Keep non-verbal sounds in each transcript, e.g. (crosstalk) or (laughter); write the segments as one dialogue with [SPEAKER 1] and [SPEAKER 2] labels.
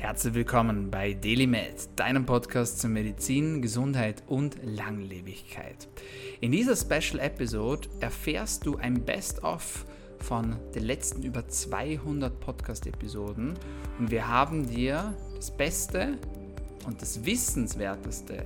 [SPEAKER 1] Herzlich willkommen bei DailyMed, deinem Podcast zur Medizin, Gesundheit und Langlebigkeit. In dieser Special Episode erfährst du ein Best-of von den letzten über 200 Podcast-Episoden und wir haben dir das Beste und das Wissenswerteste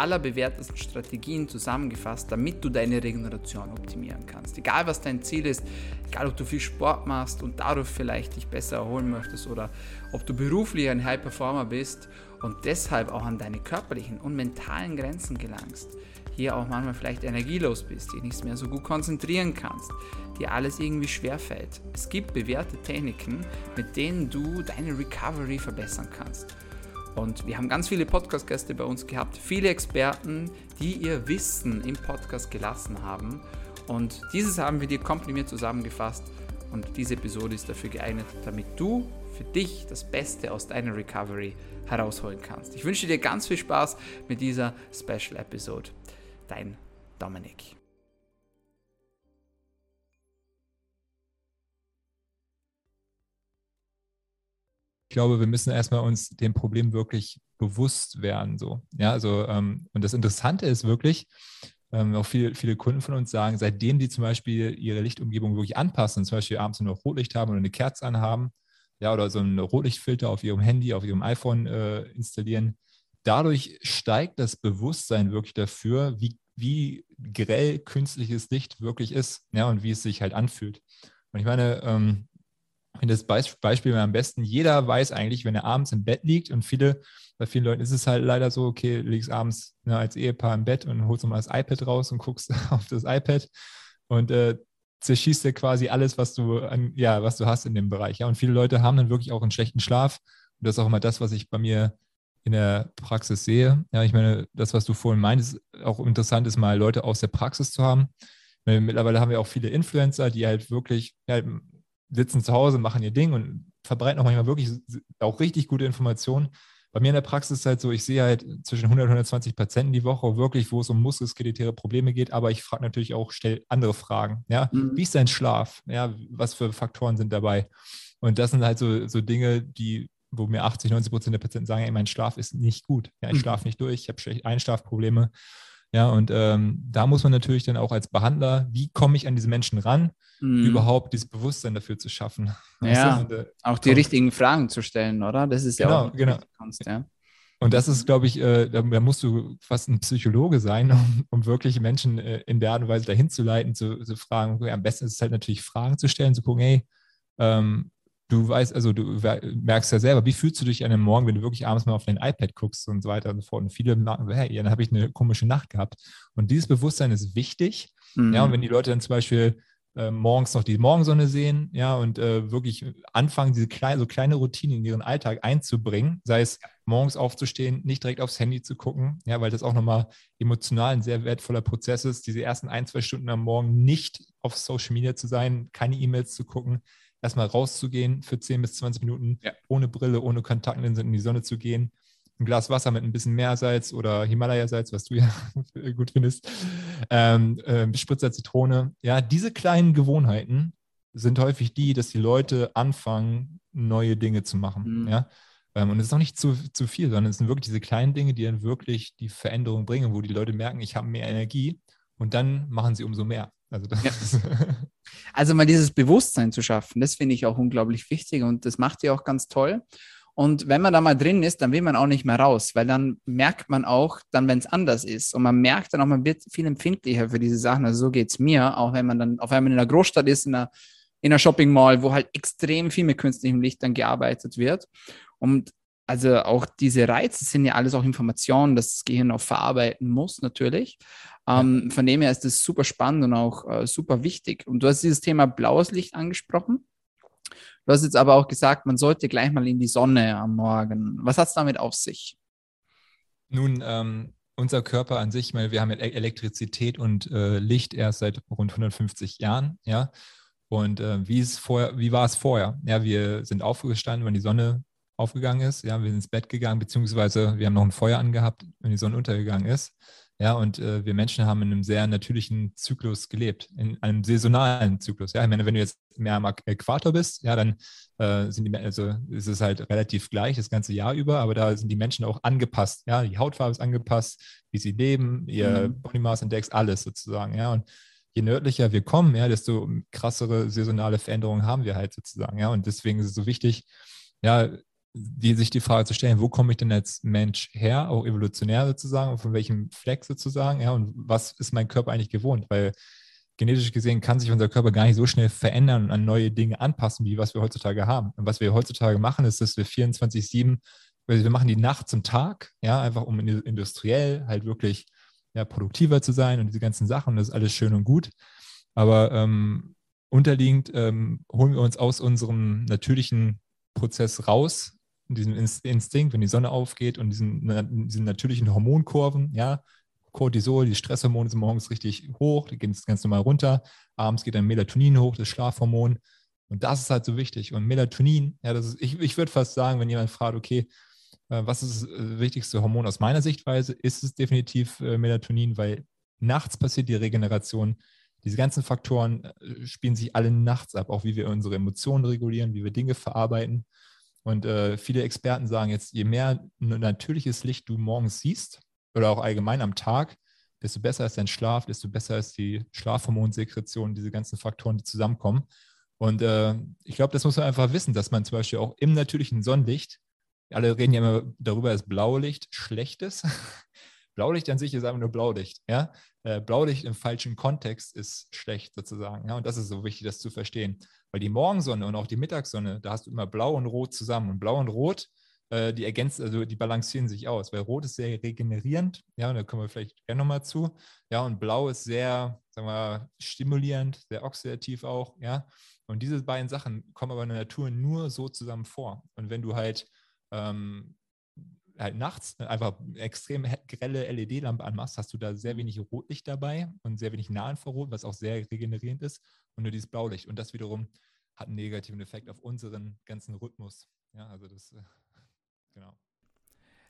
[SPEAKER 1] allerbewährtesten Strategien zusammengefasst, damit du deine Regeneration optimieren kannst. Egal was dein Ziel ist, egal ob du viel Sport machst und dadurch vielleicht dich besser erholen möchtest oder ob du beruflich ein High Performer bist und deshalb auch an deine körperlichen und mentalen Grenzen gelangst, hier auch manchmal vielleicht energielos bist, dich nicht mehr so gut konzentrieren kannst, dir alles irgendwie schwerfällt. Es gibt bewährte Techniken, mit denen du deine Recovery verbessern kannst. Und wir haben ganz viele Podcast-Gäste bei uns gehabt, viele Experten, die ihr Wissen im Podcast gelassen haben. Und dieses haben wir dir komprimiert zusammengefasst. Und diese Episode ist dafür geeignet, damit du für dich das Beste aus deiner Recovery herausholen kannst. Ich wünsche dir ganz viel Spaß mit dieser Special Episode. Dein Dominik.
[SPEAKER 2] Ich glaube, wir müssen erstmal uns dem Problem wirklich bewusst werden. So. Ja, also, ähm, und das Interessante ist wirklich, ähm, auch viele, viele Kunden von uns sagen, seitdem die zum Beispiel ihre Lichtumgebung wirklich anpassen, zum Beispiel abends nur noch Rotlicht haben oder eine Kerze anhaben, ja, oder so einen Rotlichtfilter auf ihrem Handy, auf ihrem iPhone äh, installieren, dadurch steigt das Bewusstsein wirklich dafür, wie, wie grell künstliches Licht wirklich ist, ja, und wie es sich halt anfühlt. Und ich meine, ähm, das Beispiel am besten, jeder weiß eigentlich, wenn er abends im Bett liegt und viele, bei vielen Leuten ist es halt leider so, okay, liegst abends ne, als Ehepaar im Bett und holst nochmal das iPad raus und guckst (laughs) auf das iPad und äh, zerschießt dir quasi alles, was du, an, ja, was du hast in dem Bereich. Ja? Und viele Leute haben dann wirklich auch einen schlechten Schlaf. Und das ist auch immer das, was ich bei mir in der Praxis sehe. Ja, ich meine, das, was du vorhin meintest, auch interessant ist, mal Leute aus der Praxis zu haben. Mittlerweile haben wir auch viele Influencer, die halt wirklich ja, sitzen zu Hause, machen ihr Ding und verbreiten auch manchmal wirklich auch richtig gute Informationen. Bei mir in der Praxis ist es halt so, ich sehe halt zwischen 100 und 120 Patienten die Woche wirklich, wo es um muskelskeletäre Probleme geht, aber ich frage natürlich auch, stelle andere Fragen. Ja? Mhm. Wie ist dein Schlaf? Ja, was für Faktoren sind dabei? Und das sind halt so, so Dinge, die, wo mir 80, 90 Prozent der Patienten sagen, ey, mein Schlaf ist nicht gut. Ja, ich mhm. schlafe nicht durch, ich habe Einschlafprobleme. Ja, und ähm, da muss man natürlich dann auch als Behandler, wie komme ich an diese Menschen ran, mhm. überhaupt dieses Bewusstsein dafür zu schaffen. (laughs)
[SPEAKER 1] Ja, und, äh, auch die richtigen Fragen zu stellen, oder? Das ist ja
[SPEAKER 2] genau,
[SPEAKER 1] auch
[SPEAKER 2] genau. Kunst, ja. Und das ist, glaube ich, äh, da, da, musst du fast ein Psychologe sein, (laughs) um, um wirklich Menschen äh, in der Art und Weise dahin zu leiten, zu, zu fragen. Okay, am besten ist es halt natürlich Fragen zu stellen, zu gucken, hey, ähm, du weißt, also du merkst ja selber, wie fühlst du dich an einem Morgen, wenn du wirklich abends mal auf dein iPad guckst und so weiter und so fort. Und viele merken, hey, dann habe ich eine komische Nacht gehabt. Und dieses Bewusstsein ist wichtig. Mhm. Ja, und wenn die Leute dann zum Beispiel äh, morgens noch die Morgensonne sehen, ja, und äh, wirklich anfangen, diese kleine, so kleine Routinen in ihren Alltag einzubringen, sei es morgens aufzustehen, nicht direkt aufs Handy zu gucken, ja, weil das auch nochmal emotional ein sehr wertvoller Prozess ist, diese ersten ein, zwei Stunden am Morgen nicht auf Social Media zu sein, keine E-Mails zu gucken, erstmal rauszugehen für 10 bis 20 Minuten, ja. ohne Brille, ohne Kontaktlinsen in die Sonne zu gehen, ein Glas Wasser mit ein bisschen Meersalz oder Himalaya-Salz, was du (laughs) ja gut findest, ähm, äh, Spritzer Zitrone. Ja, diese kleinen Gewohnheiten sind häufig die, dass die Leute anfangen, neue Dinge zu machen. Mhm. Ja. Ähm, und es ist auch nicht zu, zu viel, sondern es sind wirklich diese kleinen Dinge, die dann wirklich die Veränderung bringen, wo die Leute merken, ich habe mehr Energie und dann machen sie umso mehr. Also, ja. (laughs)
[SPEAKER 1] also mal dieses Bewusstsein zu schaffen, das finde ich auch unglaublich wichtig und das macht ihr auch ganz toll. Und wenn man da mal drin ist, dann will man auch nicht mehr raus, weil dann merkt man auch, dann, wenn es anders ist. Und man merkt dann auch, man wird viel empfindlicher für diese Sachen. Also so geht es mir, auch wenn man dann auf einmal in einer Großstadt ist, in einer, in einer Shopping Mall, wo halt extrem viel mit künstlichem Licht dann gearbeitet wird. Und also auch diese Reize sind ja alles auch Informationen, dass das Gehirn auch verarbeiten muss, natürlich. Ähm. Von dem her ist das super spannend und auch äh, super wichtig. Und du hast dieses Thema blaues Licht angesprochen. Du hast jetzt aber auch gesagt, man sollte gleich mal in die Sonne am Morgen. Was hat es damit auf sich?
[SPEAKER 2] Nun, ähm, unser Körper an sich, meine, wir haben Elektrizität und äh, Licht erst seit rund 150 Jahren, ja. Und äh, wie, ist vorher, wie war es vorher? Ja, wir sind aufgestanden, wenn die Sonne aufgegangen ist. Ja, wir sind ins Bett gegangen, beziehungsweise wir haben noch ein Feuer angehabt, wenn die Sonne untergegangen ist. Ja, und äh, wir Menschen haben in einem sehr natürlichen Zyklus gelebt, in einem saisonalen Zyklus. Ja, ich meine, wenn du jetzt mehr am Äquator bist, ja, dann äh, sind die, also ist es halt relativ gleich das ganze Jahr über, aber da sind die Menschen auch angepasst. Ja, die Hautfarbe ist angepasst, wie sie leben, ihr mhm. Body Mass Index, alles sozusagen. Ja, und je nördlicher wir kommen, ja, desto krassere saisonale Veränderungen haben wir halt sozusagen. Ja, und deswegen ist es so wichtig, ja, die, sich die Frage zu stellen, wo komme ich denn als Mensch her, auch evolutionär sozusagen, von welchem Fleck sozusagen, ja, und was ist mein Körper eigentlich gewohnt? Weil genetisch gesehen kann sich unser Körper gar nicht so schnell verändern und an neue Dinge anpassen, wie was wir heutzutage haben. Und was wir heutzutage machen, ist, dass wir 24-7, also wir machen die Nacht zum Tag, ja, einfach um industriell halt wirklich ja, produktiver zu sein und diese ganzen Sachen, das ist alles schön und gut. Aber ähm, unterliegend ähm, holen wir uns aus unserem natürlichen Prozess raus, diesem Instinkt, wenn die Sonne aufgeht und diesen, diesen natürlichen Hormonkurven, ja, Cortisol, die Stresshormone sind morgens richtig hoch, die gehen ganz normal runter, abends geht dann Melatonin hoch, das Schlafhormon. Und das ist halt so wichtig. Und Melatonin, ja, das ist, ich, ich würde fast sagen, wenn jemand fragt, okay, äh, was ist das äh, wichtigste Hormon aus meiner Sichtweise, ist es definitiv äh, Melatonin, weil nachts passiert die Regeneration. Diese ganzen Faktoren spielen sich alle nachts ab, auch wie wir unsere Emotionen regulieren, wie wir Dinge verarbeiten. Und äh, viele Experten sagen jetzt, je mehr natürliches Licht du morgens siehst oder auch allgemein am Tag, desto besser ist dein Schlaf, desto besser ist die Schlafhormonsekretion, diese ganzen Faktoren, die zusammenkommen. Und äh, ich glaube, das muss man einfach wissen, dass man zum Beispiel auch im natürlichen Sonnenlicht, alle reden ja immer darüber, dass Blaulicht schlecht ist. Blaulicht an sich ist einfach nur Blaulicht. Ja? Äh, Blaulicht im falschen Kontext ist schlecht sozusagen. Ja? Und das ist so wichtig, das zu verstehen. Weil die Morgensonne und auch die Mittagssonne, da hast du immer Blau und Rot zusammen. Und Blau und Rot, äh, die ergänzen, also die balancieren sich aus, weil Rot ist sehr regenerierend, ja, und da kommen wir vielleicht gerne nochmal zu. Ja, und Blau ist sehr, sagen wir, stimulierend, sehr oxidativ auch, ja. Und diese beiden Sachen kommen aber in der Natur nur so zusammen vor. Und wenn du halt ähm, halt nachts einfach extrem grelle LED-Lampe anmachst, hast du da sehr wenig Rotlicht dabei und sehr wenig Nahinfrarot, was auch sehr regenerierend ist und nur dieses Blaulicht. Und das wiederum hat einen negativen Effekt auf unseren ganzen Rhythmus. Ja, also das, äh, (laughs) genau.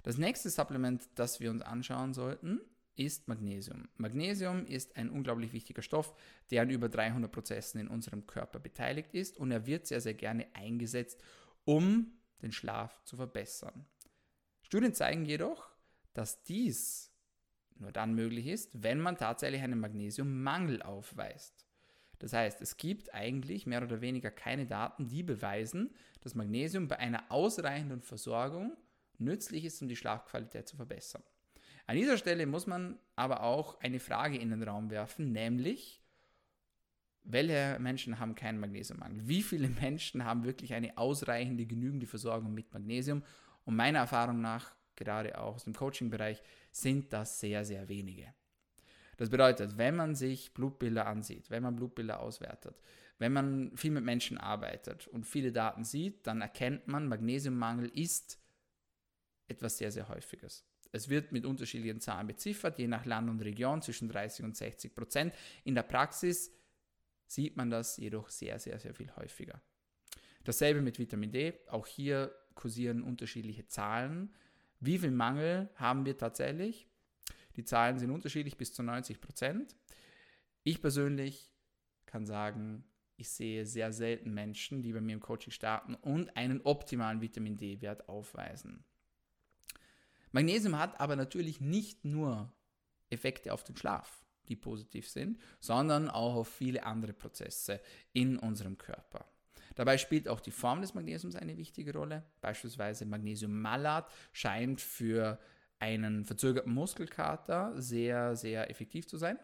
[SPEAKER 1] Das nächste Supplement, das wir uns anschauen sollten, ist Magnesium. Magnesium ist ein unglaublich wichtiger Stoff, der an über 300 Prozessen in unserem Körper beteiligt ist und er wird sehr, sehr gerne eingesetzt, um den Schlaf zu verbessern. Studien zeigen jedoch, dass dies nur dann möglich ist, wenn man tatsächlich einen Magnesiummangel aufweist. Das heißt, es gibt eigentlich mehr oder weniger keine Daten, die beweisen, dass Magnesium bei einer ausreichenden Versorgung nützlich ist, um die Schlafqualität zu verbessern. An dieser Stelle muss man aber auch eine Frage in den Raum werfen, nämlich, welche Menschen haben keinen Magnesiummangel? Wie viele Menschen haben wirklich eine ausreichende, genügende Versorgung mit Magnesium? Und meiner Erfahrung nach, gerade auch aus dem Coaching-Bereich, sind das sehr, sehr wenige. Das bedeutet, wenn man sich Blutbilder ansieht, wenn man Blutbilder auswertet, wenn man viel mit Menschen arbeitet und viele Daten sieht, dann erkennt man, Magnesiummangel ist etwas sehr, sehr Häufiges. Es wird mit unterschiedlichen Zahlen beziffert, je nach Land und Region zwischen 30 und 60 Prozent. In der Praxis sieht man das jedoch sehr, sehr, sehr viel häufiger. Dasselbe mit Vitamin D. Auch hier kursieren unterschiedliche Zahlen. Wie viel Mangel haben wir tatsächlich? Die Zahlen sind unterschiedlich bis zu 90 Prozent. Ich persönlich kann sagen, ich sehe sehr selten Menschen, die bei mir im Coaching starten und einen optimalen Vitamin D-Wert aufweisen. Magnesium hat aber natürlich nicht nur Effekte auf den Schlaf, die positiv sind, sondern auch auf viele andere Prozesse in unserem Körper. Dabei spielt auch die Form des Magnesiums eine wichtige Rolle. Beispielsweise Magnesiummalat scheint für einen verzögerten Muskelkater sehr, sehr effektiv zu sein.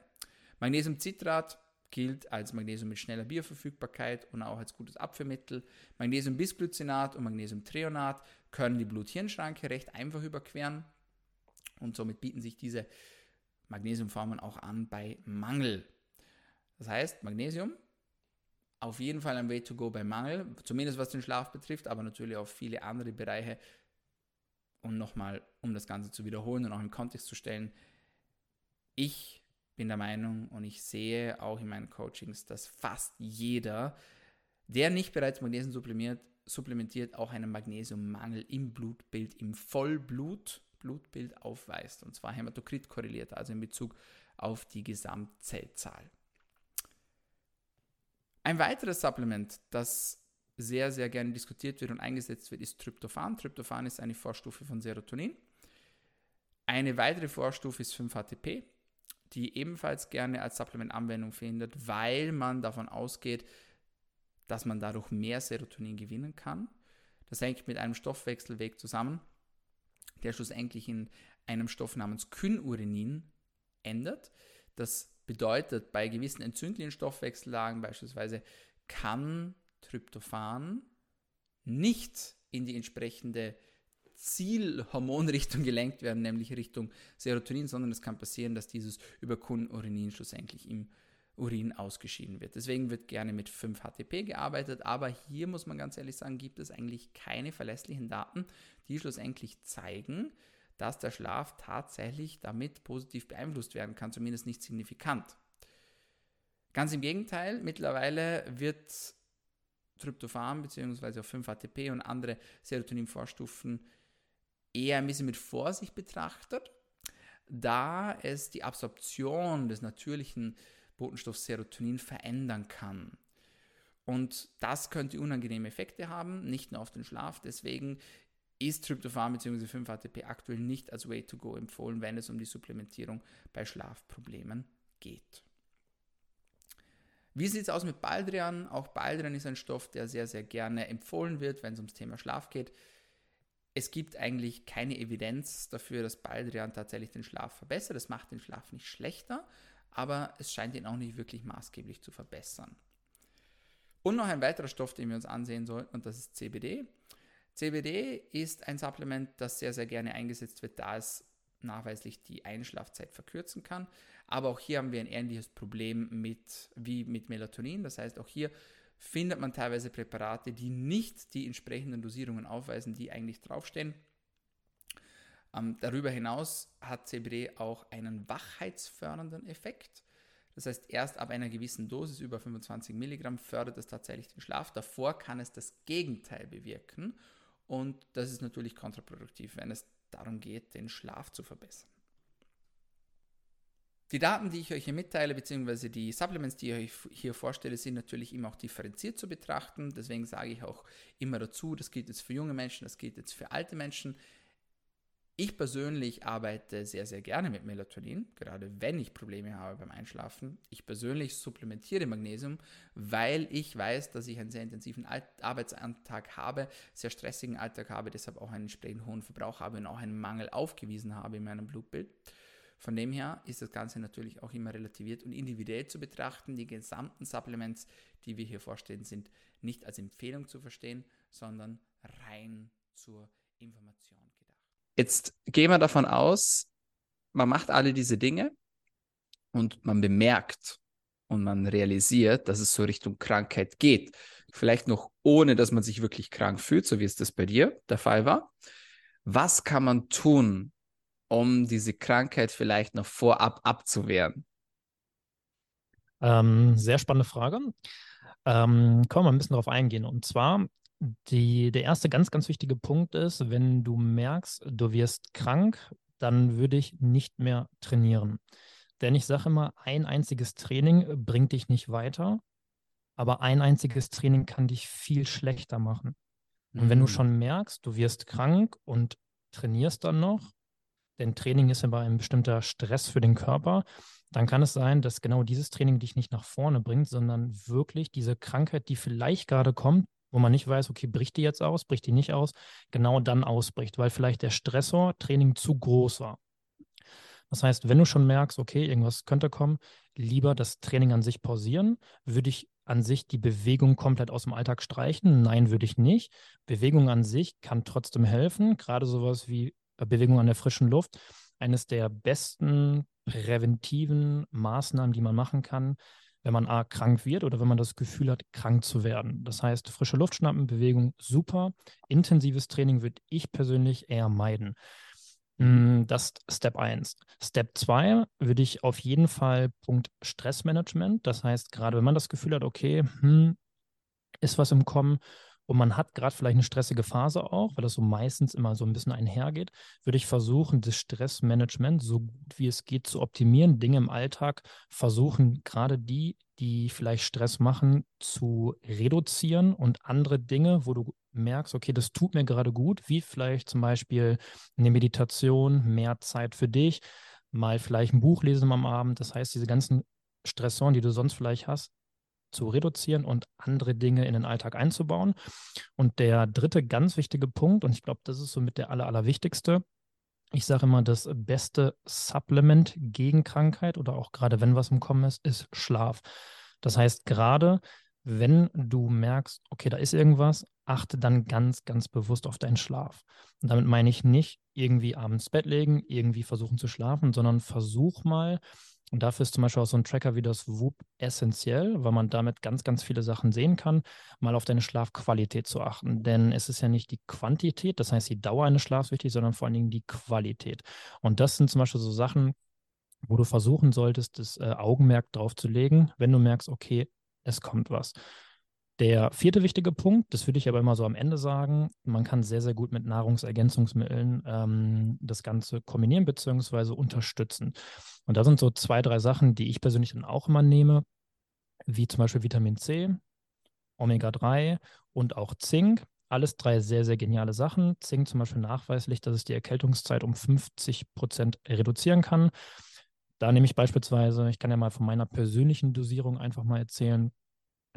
[SPEAKER 1] Magnesiumcitrat gilt als Magnesium mit schneller Bioverfügbarkeit und auch als gutes Abführmittel. Magnesiumbisglycinat und Magnesiumtreonat können die Blut-Hirn-Schranke recht einfach überqueren und somit bieten sich diese Magnesiumformen auch an bei Mangel. Das heißt, Magnesium auf jeden Fall ein Way to go bei Mangel, zumindest was den Schlaf betrifft, aber natürlich auch viele andere Bereiche und nochmal, um das Ganze zu wiederholen und auch im Kontext zu stellen, ich bin der Meinung und ich sehe auch in meinen Coachings, dass fast jeder, der nicht bereits Magnesium supplementiert, supplementiert auch einen Magnesiummangel im Blutbild, im Vollblutblutkörperwert Blutbild aufweist, und zwar Hämatokrit korreliert, also in Bezug auf die Gesamtzellzahl. Ein weiteres Supplement, das sehr, sehr gerne diskutiert wird und eingesetzt wird, ist Tryptophan. Tryptophan ist eine Vorstufe von Serotonin. Eine weitere Vorstufe ist 5-HTP, die ebenfalls gerne als Supplement Anwendung findet, weil man davon ausgeht, dass man dadurch mehr Serotonin gewinnen kann. Das hängt mit einem Stoffwechselweg zusammen, der schlussendlich in einem Stoff namens Kynurenin endet. Das bedeutet, bei gewissen entzündlichen Stoffwechsellagen beispielsweise kann Tryptophan nicht in die entsprechende Zielhormonrichtung (laughs) gelenkt werden, nämlich Richtung Serotonin, sondern es kann passieren, dass dieses über Kynurenin schlussendlich im Urin ausgeschieden wird. Deswegen wird gerne mit 5-HTP gearbeitet, aber hier muss man ganz ehrlich sagen, gibt es eigentlich keine verlässlichen Daten, die schlussendlich zeigen, dass der Schlaf tatsächlich damit positiv beeinflusst werden kann, zumindest nicht signifikant. Ganz im Gegenteil, mittlerweile wird Tryptophan bzw. 5-HTP und andere Serotonin-Vorstufen eher ein bisschen mit Vorsicht betrachtet, da es die Absorption des natürlichen Botenstoff Serotonin verändern kann. Und das könnte unangenehme Effekte haben, nicht nur auf den Schlaf. Deswegen ist Tryptophan bzw. 5-HTP aktuell nicht als Way to Go empfohlen, wenn es um die Supplementierung bei Schlafproblemen geht. Wie sieht es aus mit Baldrian? Auch Baldrian ist ein Stoff, der sehr, sehr gerne empfohlen wird, wenn es ums Thema Schlaf geht. Es gibt eigentlich keine Evidenz dafür, dass Baldrian tatsächlich den Schlaf verbessert. Es macht den Schlaf nicht schlechter, aber es scheint ihn auch nicht wirklich maßgeblich zu verbessern. Und noch ein weiterer Stoff, den wir uns ansehen sollten, und das ist CBD. CBD ist ein Supplement, das sehr, sehr gerne eingesetzt wird, da es nachweislich die Einschlafzeit verkürzen kann. Aber auch hier haben wir ein ähnliches Problem mit, wie mit Melatonin. Das heißt, auch hier findet man teilweise Präparate, die nicht die entsprechenden Dosierungen aufweisen, die eigentlich draufstehen. Ähm, darüber hinaus hat CBD auch einen wachheitsfördernden Effekt. Das heißt, erst ab einer gewissen Dosis, über 25 Milligramm, fördert es tatsächlich den Schlaf. Davor kann es das Gegenteil bewirken. Und das ist natürlich kontraproduktiv, wenn es darum geht, den Schlaf zu verbessern. Die Daten, die ich euch hier mitteile, beziehungsweise die Supplements, die ich euch hier vorstelle, sind natürlich immer auch differenziert zu betrachten. Deswegen sage ich auch immer dazu, das gilt jetzt für junge Menschen, das gilt jetzt für alte Menschen. Ich persönlich arbeite sehr, sehr gerne mit Melatonin, gerade wenn ich Probleme habe beim Einschlafen. Ich persönlich supplementiere Magnesium, weil ich weiß, dass ich einen sehr intensiven Arbeitsalltag habe, sehr stressigen Alltag habe, deshalb auch einen entsprechend hohen Verbrauch habe und auch einen Mangel aufgewiesen habe in meinem Blutbild. Von dem her ist das Ganze natürlich auch immer relativiert und individuell zu betrachten. Die gesamten Supplements, die wir hier vorstellen, sind nicht als Empfehlung zu verstehen, sondern rein zur Information. Jetzt gehen wir davon aus, man macht alle diese Dinge und man bemerkt und man realisiert, dass es so Richtung Krankheit geht. Vielleicht noch ohne, dass man sich wirklich krank fühlt, so wie es das bei dir der Fall war. Was kann man tun, um diese Krankheit vielleicht noch vorab abzuwehren?
[SPEAKER 3] Ähm, sehr spannende Frage. Ähm, können wir ein bisschen darauf eingehen. Und zwar die, der erste ganz, ganz wichtige Punkt ist, wenn du merkst, du wirst krank, dann würde ich nicht mehr trainieren. Denn ich sage immer, ein einziges Training bringt dich nicht weiter, aber ein einziges Training kann dich viel schlechter machen. Und wenn du mm. schon merkst, du wirst krank und trainierst dann noch, denn Training ist immer ein bestimmter Stress für den Körper, dann kann es sein, dass genau dieses Training dich nicht nach vorne bringt, sondern wirklich diese Krankheit, die vielleicht gerade kommt, wo man nicht weiß, okay, bricht die jetzt aus, bricht die nicht aus, genau dann ausbricht, weil vielleicht der Stressor Training zu groß war. Das heißt, wenn du schon merkst, okay, irgendwas könnte kommen, lieber das Training an sich pausieren. Würde ich an sich die Bewegung komplett aus dem Alltag streichen? Nein, würde ich nicht. Bewegung an sich kann trotzdem helfen, gerade sowas wie äh, Bewegung an der frischen Luft. Eines der besten präventiven Maßnahmen, die man machen kann, wenn man A, krank wird oder wenn man das Gefühl hat, krank zu werden. Das heißt, frische Luft schnappen, Bewegung, super. Intensives Training würde ich persönlich eher meiden. Mm, das ist Step 1. Step 2 würde ich auf jeden Fall Punkt Stressmanagement. Das heißt, gerade wenn man das Gefühl hat, okay, hm, ist was im Kommen, und man hat gerade vielleicht eine stressige Phase auch, weil das so meistens immer so ein bisschen einhergeht, würde ich versuchen, das Stressmanagement so gut wie es geht zu optimieren, Dinge im Alltag versuchen, gerade die, die vielleicht Stress machen, zu reduzieren und andere Dinge, wo du merkst, okay, das tut mir gerade gut, wie vielleicht zum Beispiel eine Meditation, mehr Zeit für dich, mal vielleicht ein Buch lesen am Abend. Das heißt, diese ganzen Stressoren, die du sonst vielleicht hast, zu reduzieren und andere Dinge in den Alltag einzubauen. Und der dritte ganz wichtige Punkt, und ich glaube, das ist somit der aller, allerwichtigste, ich sage immer, das beste Supplement gegen Krankheit oder auch gerade wenn was im Kommen ist, ist Schlaf. Das heißt, gerade wenn du merkst, okay, da ist irgendwas, achte dann ganz, ganz bewusst auf deinen Schlaf. Und damit meine ich nicht irgendwie abends Bett legen, irgendwie versuchen zu schlafen, sondern versuch mal, und dafür ist zum Beispiel auch so ein Tracker wie das WUP essentiell, weil man damit ganz, ganz viele Sachen sehen kann, mal auf deine Schlafqualität zu achten. Denn es ist ja nicht die Quantität, das heißt die Dauer eines Schlafs wichtig, sondern vor allen Dingen die Qualität. Und das sind zum Beispiel so Sachen, wo du versuchen solltest, das äh, Augenmerk drauf zu legen, wenn du merkst, okay, es kommt was. Der vierte wichtige Punkt, das würde ich aber immer so am Ende sagen, man kann sehr, sehr gut mit Nahrungsergänzungsmitteln ähm, das Ganze kombinieren bzw. unterstützen. Und da sind so zwei, drei Sachen, die ich persönlich dann auch immer nehme, wie zum Beispiel Vitamin C, Omega-3 und auch Zink. Alles drei sehr, sehr geniale Sachen. Zink zum Beispiel nachweislich, dass es die Erkältungszeit um 50 Prozent reduzieren kann. Da nehme ich beispielsweise, ich kann ja mal von meiner persönlichen Dosierung einfach mal erzählen.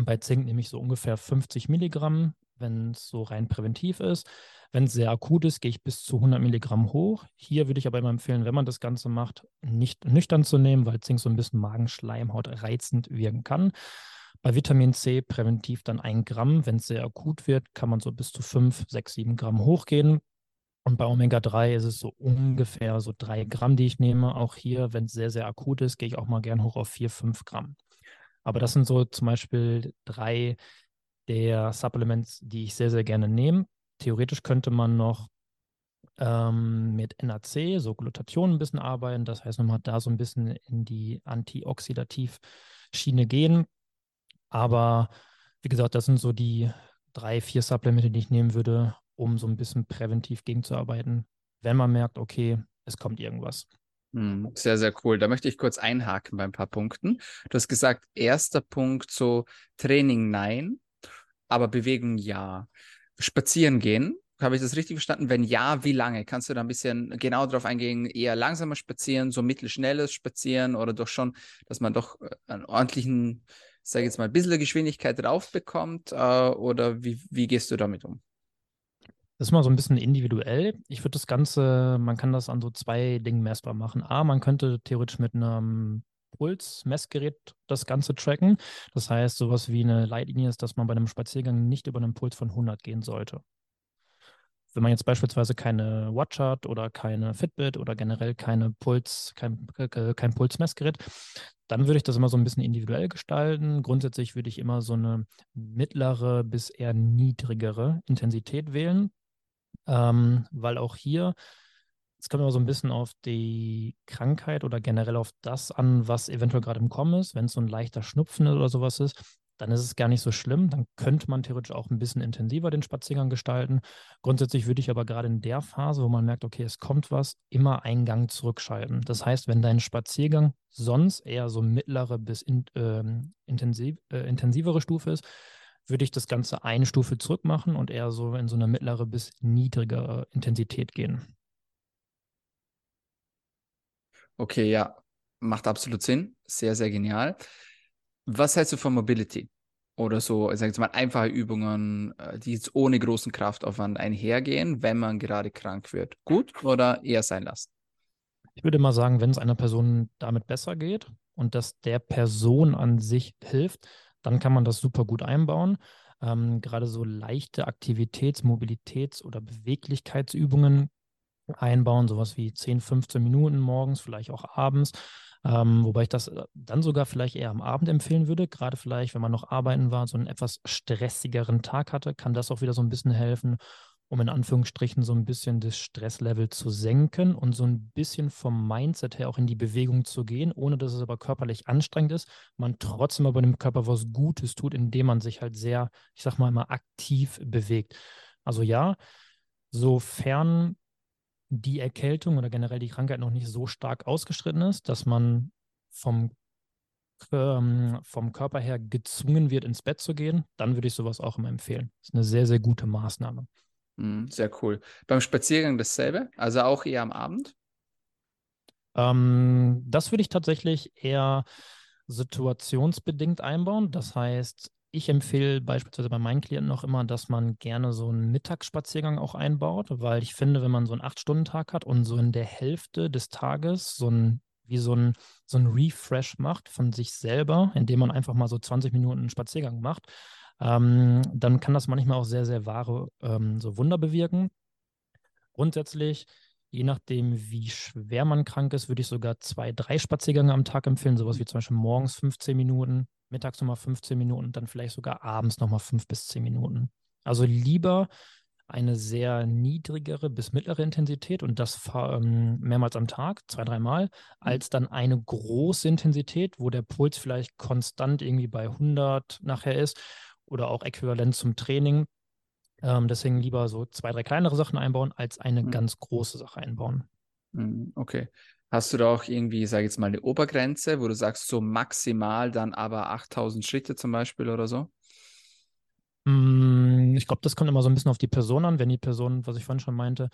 [SPEAKER 3] Bei Zink nehme ich so ungefähr 50 Milligramm, wenn es so rein präventiv ist. Wenn es sehr akut ist, gehe ich bis zu 100 Milligramm hoch. Hier würde ich aber immer empfehlen, wenn man das Ganze macht, nicht nüchtern zu nehmen, weil Zink so ein bisschen Magenschleimhaut reizend wirken kann. Bei Vitamin C präventiv dann ein Gramm. Wenn es sehr akut wird, kann man so bis zu 5, 6, 7 Gramm hochgehen. Und bei Omega-3 ist es so ungefähr so drei Gramm, die ich nehme. Auch hier, wenn es sehr, sehr akut ist, gehe ich auch mal gern hoch auf vier, fünf Gramm. Aber das sind so zum Beispiel drei der Supplements, die ich sehr, sehr gerne nehme. Theoretisch könnte man noch ähm, mit NAC, so Glutathion, ein bisschen arbeiten. Das heißt, man hat da so ein bisschen in die Antioxidativ-Schiene gehen. Aber wie gesagt, das sind so die drei, vier Supplemente, die ich nehmen würde, um so ein bisschen präventiv gegenzuarbeiten, wenn man merkt, okay, es kommt irgendwas.
[SPEAKER 1] Hm, sehr, sehr cool. Da möchte ich kurz einhaken bei ein paar Punkten. Du hast gesagt, erster Punkt so Training nein, aber Bewegung ja. Spazieren gehen, habe ich das richtig verstanden? Wenn ja, wie lange? Kannst du da ein bisschen genau darauf eingehen? Eher langsamer spazieren, so mittelschnelles Spazieren oder doch schon, dass man doch äh, einen ordentlichen, sage ich jetzt mal, ein bisschen Geschwindigkeit drauf bekommt? Äh, oder wie, wie gehst du damit um?
[SPEAKER 3] Das ist mal so ein bisschen individuell. Ich würde das Ganze, man kann das an so zwei Dingen messbar machen. A, man könnte theoretisch mit einem Pulsmessgerät das Ganze tracken. Das heißt, sowas wie eine Leitlinie ist, dass man bei einem Spaziergang nicht über einen Puls von 100 gehen sollte. Wenn man jetzt beispielsweise keine Watch hat oder keine Fitbit oder generell keine Puls, kein, kein Pulsmessgerät, dann würde ich das immer so ein bisschen individuell gestalten. Grundsätzlich würde ich immer so eine mittlere bis eher niedrigere Intensität wählen ähm, weil auch hier, es kommt immer so ein bisschen auf die Krankheit oder generell auf das an, was eventuell gerade im Kommen ist. Wenn es so ein leichter Schnupfen oder sowas ist, dann ist es gar nicht so schlimm. Dann könnte man theoretisch auch ein bisschen intensiver den Spaziergang gestalten. Grundsätzlich würde ich aber gerade in der Phase, wo man merkt, okay, es kommt was, immer einen Gang zurückschalten. Das heißt, wenn dein Spaziergang sonst eher so mittlere bis in, äh, intensiv, äh, intensivere Stufe ist, würde ich das Ganze eine Stufe zurück machen und eher so in so eine mittlere bis niedrige Intensität gehen.
[SPEAKER 1] Okay, ja, macht absolut Sinn. Sehr, sehr genial. Was hältst du von Mobility? Oder so, ich sage jetzt mal, einfache Übungen, äh, die jetzt ohne großen Kraftaufwand einhergehen, wenn man gerade krank wird. Gut oder eher sein lassen?
[SPEAKER 3] Ich würde mal sagen, wenn es einer Person damit besser geht und das der Person an sich hilft, dann kann man das super gut einbauen. Ähm, gerade so leichte Aktivitäts-, Mobilitäts- oder Beweglichkeitsübungen einbauen, sowas wie 10, 15 Minuten morgens, vielleicht auch abends. Ähm, wobei ich das äh, dann sogar vielleicht eher am Abend empfehlen würde. Gerade vielleicht, wenn man noch arbeiten war, so einen etwas stressigeren Tag hatte, kann das auch wieder so ein bisschen helfen. Um in Anführungsstrichen so ein bisschen das Stresslevel zu senken und so ein bisschen vom Mindset her auch in die Bewegung zu gehen, ohne dass es aber körperlich anstrengend ist, man trotzdem aber dem Körper was Gutes tut, indem man sich halt sehr, ich sag mal immer, aktiv bewegt. Also ja, sofern die Erkältung oder generell die Krankheit noch nicht so stark ausgeschritten ist, dass man vom ähm, vom Körper her gezwungen wird, ins Bett zu gehen, dann würde ich sowas auch immer empfehlen. Das ist eine sehr, sehr gute Maßnahme.
[SPEAKER 1] Mhm, sehr cool. Beim Spaziergang dasselbe, also auch eher am Abend?
[SPEAKER 3] Ähm, das würde ich tatsächlich eher situationsbedingt einbauen. Das heißt, ich empfehle beispielsweise bei meinen Klienten noch immer, dass man gerne so einen Mittagsspaziergang auch einbaut, weil ich finde, wenn man so einen Acht-Stunden-Tag hat und so in der Hälfte des Tages so ein wie so ein, so ein Refresh macht von sich selber, indem man einfach mal so 20 Minuten einen Spaziergang macht, ähm, dann kann das manchmal auch sehr, sehr wahre ähm, so Wunder bewirken. Grundsätzlich, je nachdem, wie schwer man krank ist, würde ich sogar zwei, drei Spaziergänge am Tag empfehlen, sowas wie zum Beispiel morgens 15 Minuten, mittags nochmal 15 Minuten, dann vielleicht sogar abends nochmal 5 bis 10 Minuten. Also lieber eine sehr niedrigere bis mittlere Intensität und das ähm, mehrmals am Tag, zwei, dreimal, mhm. als dann eine große Intensität, wo der Puls vielleicht konstant irgendwie bei 100 nachher ist oder auch äquivalent zum Training. Ähm, deswegen lieber so zwei, drei kleinere Sachen einbauen, als eine mhm. ganz große Sache einbauen.
[SPEAKER 1] Mhm, okay. Hast du da auch irgendwie, sage ich jetzt mal, eine Obergrenze, wo du sagst, so maximal dann aber 8000 Schritte zum Beispiel oder so?
[SPEAKER 3] Mm, ich glaube, das kommt immer so ein bisschen auf die Person an. Wenn die Person, was ich vorhin schon meinte,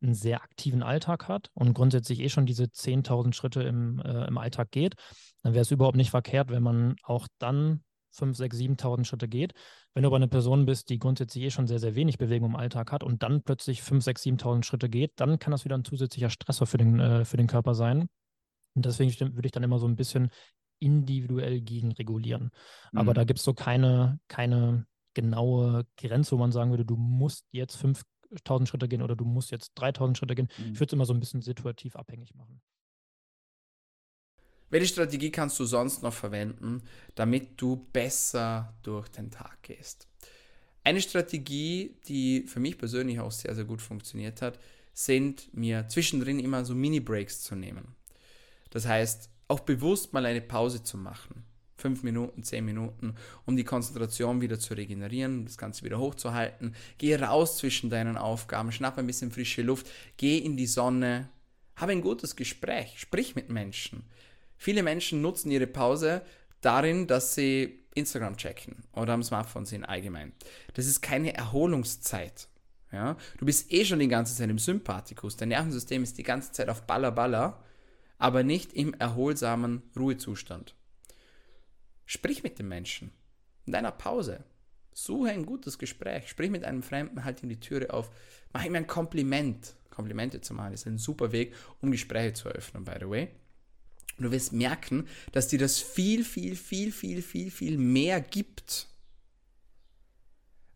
[SPEAKER 3] einen sehr aktiven Alltag hat und grundsätzlich eh schon diese 10.000 Schritte im, äh, im Alltag geht, dann wäre es überhaupt nicht verkehrt, wenn man auch dann 5, 6, 7.000 Schritte geht. Wenn du aber eine Person bist, die grundsätzlich eh schon sehr, sehr wenig Bewegung im Alltag hat und dann plötzlich 5, 6, 7.000 Schritte geht, dann kann das wieder ein zusätzlicher Stressor für den, äh, für den Körper sein. Und deswegen würde ich dann immer so ein bisschen individuell gegenregulieren. Mhm. Aber da gibt es so keine, keine genaue Grenze, wo man sagen würde, du musst jetzt 5000 Schritte gehen oder du musst jetzt 3000 Schritte gehen. Mhm. Ich würde es immer so ein bisschen situativ abhängig machen.
[SPEAKER 1] Welche Strategie kannst du sonst noch verwenden, damit du besser durch den Tag gehst? Eine Strategie, die für mich persönlich auch sehr, sehr gut funktioniert hat, sind mir zwischendrin immer so Mini-Breaks zu nehmen. Das heißt, auch bewusst mal eine Pause zu machen fünf Minuten, zehn Minuten, um die Konzentration wieder zu regenerieren, das Ganze wieder hochzuhalten. Geh raus zwischen deinen Aufgaben, schnapp ein bisschen frische Luft, geh in die Sonne, habe ein gutes Gespräch, sprich mit Menschen. Viele Menschen nutzen ihre Pause darin, dass sie Instagram checken oder am Smartphone sind allgemein. Das ist keine Erholungszeit. Ja? Du bist eh schon die ganze Zeit im Sympathikus. Dein Nervensystem ist die ganze Zeit auf Baller Baller, aber nicht im erholsamen Ruhezustand. Sprich mit dem Menschen. In deiner Pause. Suche ein gutes Gespräch. Sprich mit einem Fremden, halt ihm die Türe auf. Mach ihm ein Kompliment. Komplimente zu machen ist ein super Weg, um Gespräche zu eröffnen, by the way. Und du wirst merken, dass dir das viel, viel, viel, viel, viel, viel mehr gibt,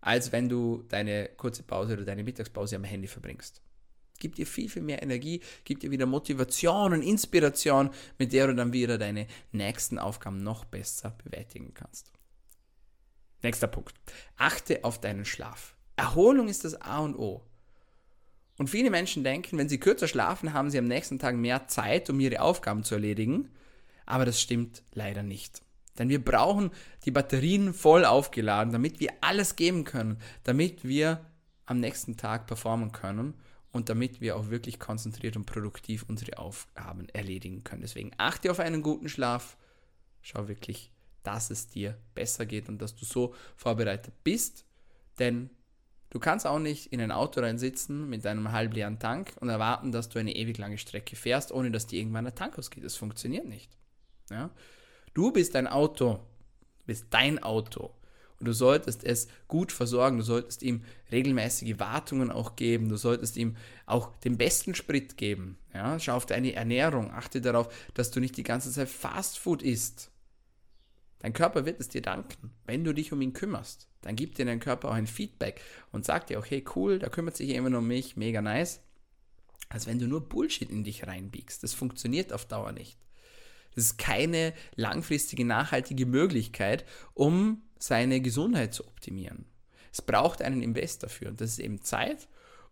[SPEAKER 1] als wenn du deine kurze Pause oder deine Mittagspause am Handy verbringst gibt dir viel, viel mehr Energie, gibt dir wieder Motivation und Inspiration, mit der du dann wieder deine nächsten Aufgaben noch besser bewältigen kannst. Nächster Punkt. Achte auf deinen Schlaf. Erholung ist das A und O. Und viele Menschen denken, wenn sie kürzer schlafen, haben sie am nächsten Tag mehr Zeit, um ihre Aufgaben zu erledigen. Aber das stimmt leider nicht. Denn wir brauchen die Batterien voll aufgeladen, damit wir alles geben können, damit wir am nächsten Tag performen können und damit wir auch wirklich konzentriert und produktiv unsere Aufgaben erledigen können. Deswegen achte auf einen guten Schlaf, schau wirklich, dass es dir besser geht und dass du so vorbereitet bist, denn du kannst auch nicht in ein Auto reinsitzen mit einem halbleeren Tank und erwarten, dass du eine ewig lange Strecke fährst, ohne dass dir irgendwann der Tank ausgeht. Das funktioniert nicht. Ja? Du bist ein Auto, bist dein Auto und du solltest es gut versorgen, du solltest ihm regelmäßige Wartungen auch geben, du solltest ihm auch den besten Sprit geben. Ja? Schau auf deine Ernährung, achte darauf, dass du nicht die ganze Zeit Fastfood isst. Dein Körper wird es dir danken, wenn du dich um ihn kümmerst. Dann gibt dir dein Körper auch ein Feedback und sagt dir hey cool, da kümmert sich jemand um mich, mega nice. Als wenn du nur Bullshit in dich reinbiegst. Das funktioniert auf Dauer nicht. Das ist keine langfristige, nachhaltige Möglichkeit, um seine Gesundheit zu optimieren. Es braucht einen Invest dafür. Und das ist eben Zeit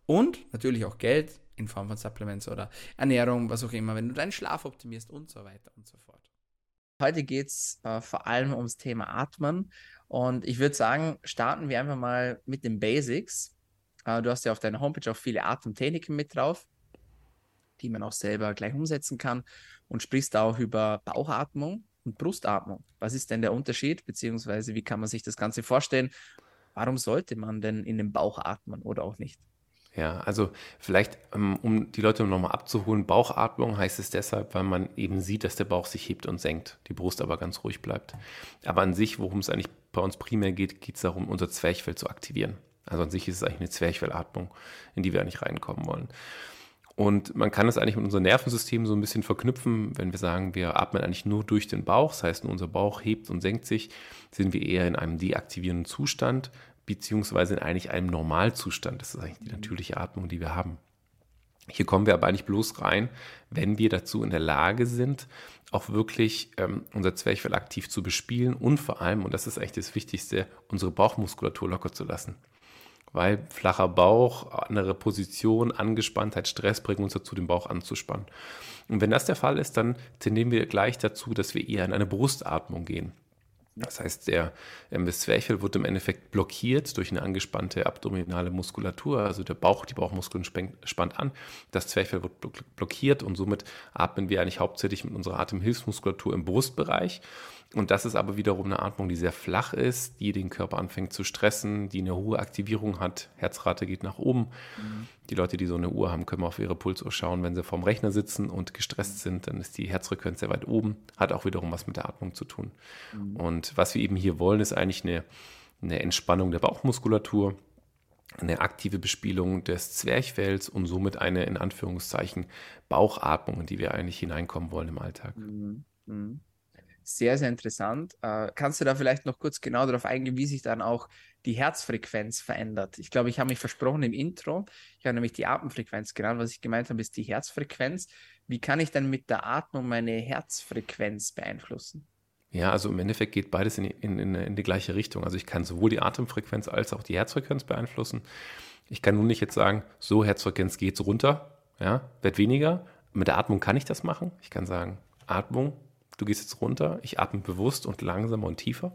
[SPEAKER 1] und natürlich auch Geld in Form von Supplements oder Ernährung, was auch immer, wenn du deinen Schlaf optimierst und so weiter und so fort. Heute geht es äh, vor allem ums Thema Atmen. Und ich würde sagen, starten wir einfach mal mit den Basics. Äh, du hast ja auf deiner Homepage auch viele Atemtechniken mit drauf, die man auch selber gleich umsetzen kann und sprichst auch über Bauchatmung und Brustatmung. Was ist denn der Unterschied, beziehungsweise wie kann man sich das Ganze vorstellen? Warum sollte man denn in den Bauch atmen oder auch nicht?
[SPEAKER 4] Ja, also vielleicht, ähm, um die Leute nochmal abzuholen, Bauchatmung heißt es deshalb, weil man eben sieht, dass der Bauch sich hebt und senkt, die Brust aber ganz ruhig bleibt. Aber an sich, worum es eigentlich bei uns primär geht, geht es darum, unser Zwerchfell zu aktivieren. Also an sich ist es eigentlich eine Zwerchfellatmung, in die wir eigentlich reinkommen wollen. Und man kann es eigentlich mit unserem Nervensystem so ein bisschen verknüpfen, wenn wir sagen, wir atmen eigentlich nur durch den Bauch, das heißt, unser Bauch hebt und senkt sich, sind wir eher in einem deaktivierenden Zustand, beziehungsweise in eigentlich einem Normalzustand. Das ist eigentlich die natürliche Atmung, die wir haben. Hier kommen wir aber eigentlich bloß rein, wenn wir dazu in der Lage sind, auch wirklich ähm, unser Zwerchfell aktiv zu bespielen und vor allem, und das ist eigentlich das Wichtigste, unsere Bauchmuskulatur locker zu lassen weil flacher Bauch, andere Position, Angespanntheit, Stress bringen uns dazu, den Bauch anzuspannen. Und wenn das der Fall ist, dann tendieren wir gleich dazu, dass wir eher in eine Brustatmung gehen. Das heißt, der ähm, Zwerchfell wird im Endeffekt blockiert durch eine angespannte abdominale Muskulatur. Also der Bauch, die Bauchmuskeln spannt an, das Zwerchfell wird blockiert und somit atmen wir eigentlich hauptsächlich mit unserer Atemhilfsmuskulatur im Brustbereich. Und das ist aber wiederum eine Atmung, die sehr flach ist, die den Körper anfängt zu stressen, die eine hohe Aktivierung hat. Herzrate geht nach oben. Mhm. Die Leute, die so eine Uhr haben, können auf ihre Pulsuhr schauen. Wenn sie vorm Rechner sitzen und gestresst sind, dann ist die Herzfrequenz sehr weit oben. Hat auch wiederum was mit der Atmung zu tun. Mhm. Und was wir eben hier wollen, ist eigentlich eine, eine Entspannung der Bauchmuskulatur eine aktive Bespielung des Zwerchfells und somit eine in Anführungszeichen Bauchatmung, in die wir eigentlich hineinkommen wollen im Alltag. Mhm.
[SPEAKER 1] Sehr, sehr interessant. Äh, kannst du da vielleicht noch kurz genau darauf eingehen, wie sich dann auch die Herzfrequenz verändert? Ich glaube, ich habe mich versprochen im Intro. Ich habe nämlich die Atemfrequenz genannt. Was ich gemeint habe, ist die Herzfrequenz. Wie kann ich dann mit der Atmung meine Herzfrequenz beeinflussen?
[SPEAKER 4] Ja, also im Endeffekt geht beides in, in, in, in die gleiche Richtung. Also ich kann sowohl die Atemfrequenz als auch die Herzfrequenz beeinflussen. Ich kann nun nicht jetzt sagen, so Herzfrequenz geht runter, ja, wird weniger. Mit der Atmung kann ich das machen. Ich kann sagen, Atmung du gehst jetzt runter, ich atme bewusst und langsamer und tiefer.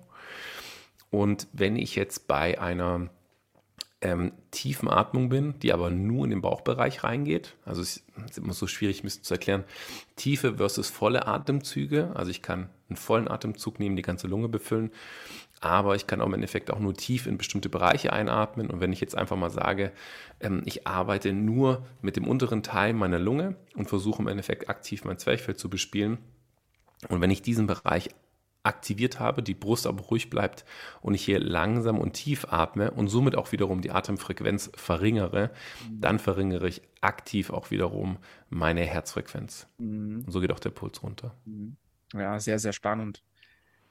[SPEAKER 4] Und wenn ich jetzt bei einer ähm, tiefen Atmung bin, die aber nur in den Bauchbereich reingeht, also es ist immer so schwierig, ein bisschen zu erklären, tiefe versus volle Atemzüge, also ich kann einen vollen Atemzug nehmen, die ganze Lunge befüllen, aber ich kann auch im Endeffekt auch nur tief in bestimmte Bereiche einatmen. Und wenn ich jetzt einfach mal sage, ähm, ich arbeite nur mit dem unteren Teil meiner Lunge und versuche im Endeffekt aktiv mein Zwerchfell zu bespielen, und wenn ich diesen Bereich aktiviert habe, die Brust aber ruhig bleibt und ich hier langsam und tief atme und somit auch wiederum die Atemfrequenz verringere, dann verringere ich aktiv auch wiederum meine Herzfrequenz. Mhm. Und so geht auch der Puls runter. Mhm.
[SPEAKER 1] Ja, sehr, sehr spannend.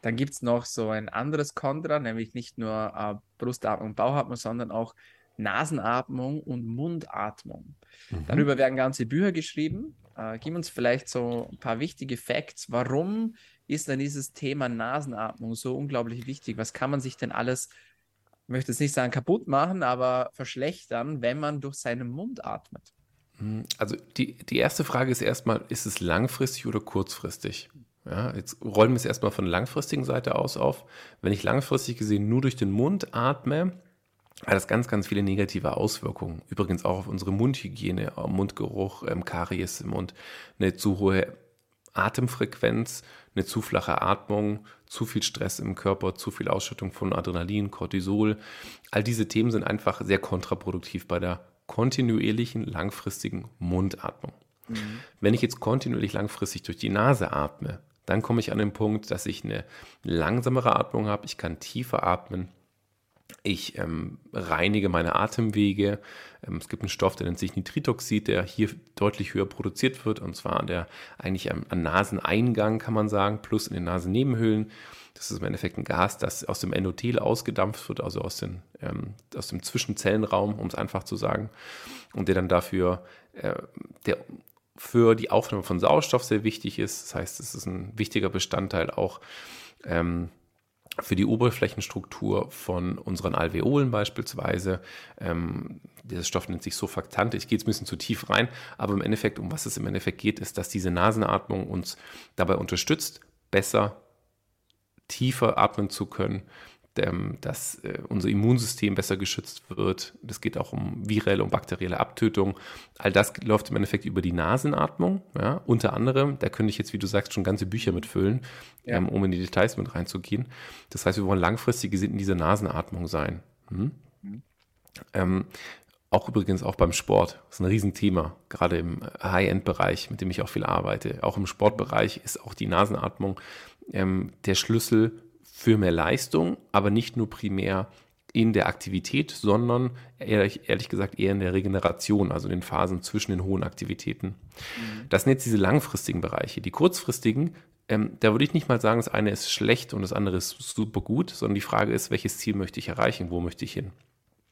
[SPEAKER 1] Dann gibt es noch so ein anderes Kontra, nämlich nicht nur äh, Brustatmung, Bauchatmung, sondern auch Nasenatmung und Mundatmung. Mhm. Darüber werden ganze Bücher geschrieben. Äh, gib uns vielleicht so ein paar wichtige Facts. Warum ist denn dieses Thema Nasenatmung so unglaublich wichtig? Was kann man sich denn alles, ich möchte jetzt nicht sagen kaputt machen, aber verschlechtern, wenn man durch seinen Mund atmet?
[SPEAKER 4] Hm, also die, die erste Frage ist erstmal, ist es langfristig oder kurzfristig? Ja, jetzt rollen wir es erstmal von der langfristigen Seite aus auf. Wenn ich langfristig gesehen nur durch den Mund atme, hat das ganz, ganz viele negative Auswirkungen. Übrigens auch auf unsere Mundhygiene, Mundgeruch, ähm, Karies im Mund, eine zu hohe Atemfrequenz, eine zu flache Atmung, zu viel Stress im Körper, zu viel Ausschüttung von Adrenalin, Cortisol. All diese Themen sind einfach sehr kontraproduktiv bei der kontinuierlichen, langfristigen Mundatmung. Mhm. Wenn ich jetzt kontinuierlich langfristig durch die Nase atme, dann komme ich an den Punkt, dass ich eine langsamere Atmung habe, ich kann tiefer atmen, ich ähm, reinige meine Atemwege. Ähm, es gibt einen Stoff, der nennt sich Nitritoxid, der hier deutlich höher produziert wird, und zwar der eigentlich am, am Naseneingang, kann man sagen, plus in den Nasennebenhöhlen. Das ist im Endeffekt ein Gas, das aus dem Endothel ausgedampft wird, also aus, den, ähm, aus dem Zwischenzellenraum, um es einfach zu sagen, und der dann dafür, äh, der für die Aufnahme von Sauerstoff sehr wichtig ist. Das heißt, es ist ein wichtiger Bestandteil auch ähm, für die Oberflächenstruktur von unseren Alveolen beispielsweise. Ähm, dieser Stoff nennt sich Surfaktant. Ich gehe jetzt ein bisschen zu tief rein, aber im Endeffekt, um was es im Endeffekt geht, ist, dass diese Nasenatmung uns dabei unterstützt, besser, tiefer atmen zu können, ähm, dass äh, unser Immunsystem besser geschützt wird. Das geht auch um virelle und bakterielle Abtötung. All das läuft im Endeffekt über die Nasenatmung. Ja? Unter anderem, da könnte ich jetzt, wie du sagst, schon ganze Bücher mitfüllen, ja. ähm, um in die Details mit reinzugehen. Das heißt, wir wollen langfristig gesehen in dieser Nasenatmung sein. Hm? Mhm. Ähm, auch übrigens auch beim Sport. Das ist ein Riesenthema, gerade im High-End-Bereich, mit dem ich auch viel arbeite. Auch im Sportbereich ist auch die Nasenatmung ähm, der Schlüssel für mehr Leistung, aber nicht nur primär in der Aktivität, sondern ehrlich, ehrlich, gesagt eher in der Regeneration, also in den Phasen zwischen den hohen Aktivitäten. Mhm. Das sind jetzt diese langfristigen Bereiche. Die kurzfristigen, ähm, da würde ich nicht mal sagen, das eine ist schlecht und das andere ist super gut, sondern die Frage ist, welches Ziel möchte ich erreichen, wo möchte ich hin?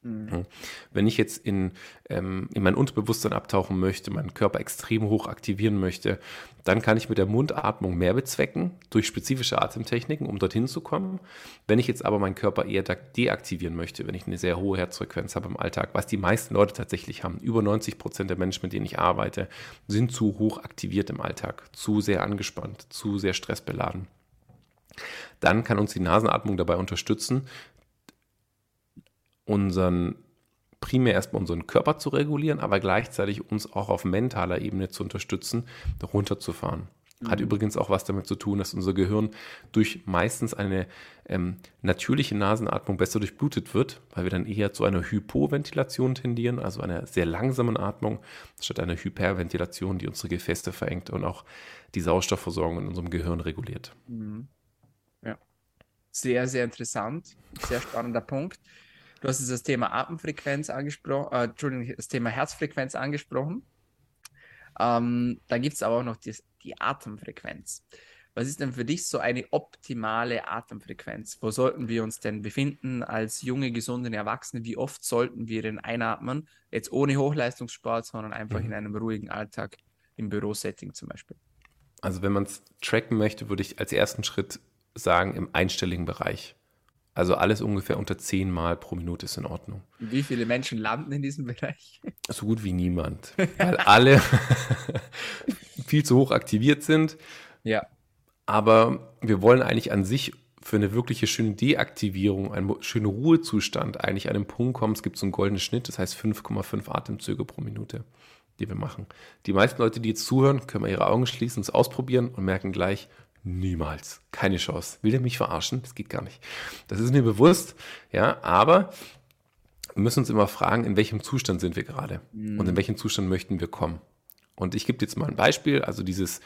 [SPEAKER 4] Mhm. Wenn ich jetzt in, ähm, in mein Unterbewusstsein abtauchen möchte, meinen Körper extrem hoch aktivieren möchte, dann kann ich mit der Mundatmung mehr bezwecken durch spezifische Atemtechniken, um dorthin zu kommen. Wenn ich jetzt aber meinen Körper eher deaktivieren möchte, wenn ich eine sehr hohe Herzfrequenz habe im Alltag, was die meisten Leute tatsächlich haben, über 90 Prozent der Menschen, mit denen ich arbeite, sind zu hoch aktiviert im Alltag, zu sehr angespannt, zu sehr stressbeladen dann kann uns die Nasenatmung dabei unterstützen, unseren primär erstmal unseren Körper zu regulieren, aber gleichzeitig uns auch auf mentaler Ebene zu unterstützen, runterzufahren. Hat mhm. übrigens auch was damit zu tun, dass unser Gehirn durch meistens eine ähm, natürliche Nasenatmung besser durchblutet wird, weil wir dann eher zu einer Hypoventilation tendieren, also einer sehr langsamen Atmung, statt einer Hyperventilation, die unsere Gefäße verengt und auch die Sauerstoffversorgung in unserem Gehirn reguliert. Mhm.
[SPEAKER 1] Ja, sehr, sehr interessant, sehr spannender Punkt. Du hast das Thema Atemfrequenz angesprochen, äh, Entschuldigung, das Thema Herzfrequenz angesprochen. Ähm, dann gibt es aber auch noch die, die Atemfrequenz. Was ist denn für dich so eine optimale Atemfrequenz? Wo sollten wir uns denn befinden als junge, gesunde Erwachsene? Wie oft sollten wir denn einatmen? Jetzt ohne Hochleistungssport, sondern einfach mhm. in einem ruhigen Alltag, im Bürosetting zum Beispiel.
[SPEAKER 4] Also wenn man es tracken möchte, würde ich als ersten Schritt sagen, im einstelligen Bereich. Also alles ungefähr unter 10 Mal pro Minute ist in Ordnung.
[SPEAKER 1] Wie viele Menschen landen in diesem Bereich?
[SPEAKER 4] So gut wie niemand, weil alle (laughs) viel zu hoch aktiviert sind.
[SPEAKER 1] Ja.
[SPEAKER 4] Aber wir wollen eigentlich an sich für eine wirkliche schöne Deaktivierung, einen schönen Ruhezustand eigentlich an den Punkt kommen. Es gibt so einen goldenen Schnitt, das heißt 5,5 Atemzüge pro Minute, die wir machen. Die meisten Leute, die jetzt zuhören, können mal ihre Augen schließen, es ausprobieren und merken gleich, Niemals. Keine Chance. Will der mich verarschen? Das geht gar nicht. Das ist mir bewusst, ja, aber wir müssen uns immer fragen, in welchem Zustand sind wir gerade mhm. und in welchem Zustand möchten wir kommen. Und ich gebe jetzt mal ein Beispiel. Also dieses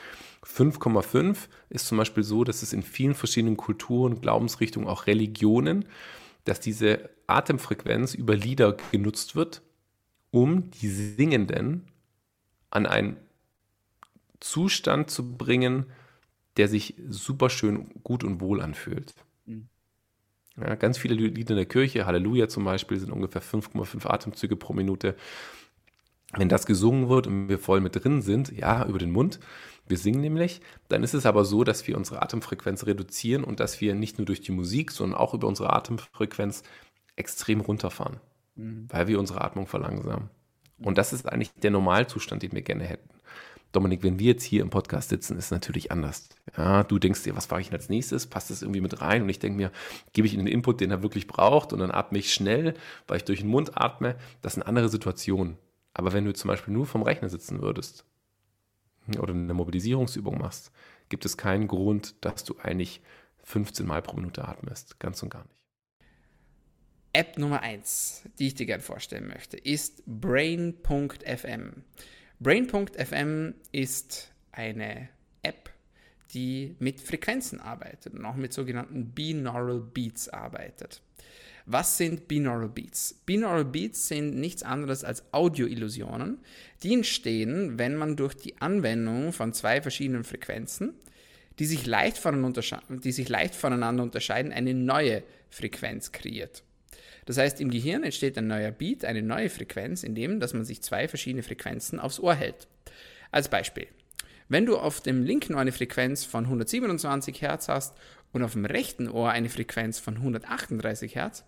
[SPEAKER 4] 5,5 ist zum Beispiel so, dass es in vielen verschiedenen Kulturen, Glaubensrichtungen, auch Religionen, dass diese Atemfrequenz über Lieder genutzt wird, um die Singenden an einen Zustand zu bringen, der sich super schön gut und wohl anfühlt. Mhm. Ja, ganz viele Lieder in der Kirche, Halleluja zum Beispiel, sind ungefähr 5,5 Atemzüge pro Minute. Wenn das gesungen wird und wir voll mit drin sind, ja, über den Mund, wir singen nämlich, dann ist es aber so, dass wir unsere Atemfrequenz reduzieren und dass wir nicht nur durch die Musik, sondern auch über unsere Atemfrequenz extrem runterfahren, mhm. weil wir unsere Atmung verlangsamen. Und das ist eigentlich der Normalzustand, den wir gerne hätten. Dominik, wenn wir jetzt hier im Podcast sitzen, ist es natürlich anders. Ja, du denkst dir, was mache ich denn als nächstes? Passt das irgendwie mit rein? Und ich denke mir, gebe ich ihm den Input, den er wirklich braucht und dann atme ich schnell, weil ich durch den Mund atme. Das sind andere Situationen. Aber wenn du zum Beispiel nur vom Rechner sitzen würdest oder eine Mobilisierungsübung machst, gibt es keinen Grund, dass du eigentlich 15 Mal pro Minute atmest. Ganz und gar nicht.
[SPEAKER 1] App Nummer 1, die ich dir gerne vorstellen möchte, ist brain.fm. Brain.fm ist eine App, die mit Frequenzen arbeitet und auch mit sogenannten Binaural Beats arbeitet. Was sind Binaural Beats? Binaural Beats sind nichts anderes als Audioillusionen, die entstehen, wenn man durch die Anwendung von zwei verschiedenen Frequenzen, die sich leicht voneinander, die sich leicht voneinander unterscheiden, eine neue Frequenz kreiert. Das heißt, im Gehirn entsteht ein neuer Beat, eine neue Frequenz, indem dass man sich zwei verschiedene Frequenzen aufs Ohr hält. Als Beispiel. Wenn du auf dem linken Ohr eine Frequenz von 127 Hertz hast und auf dem rechten Ohr eine Frequenz von 138 Hertz,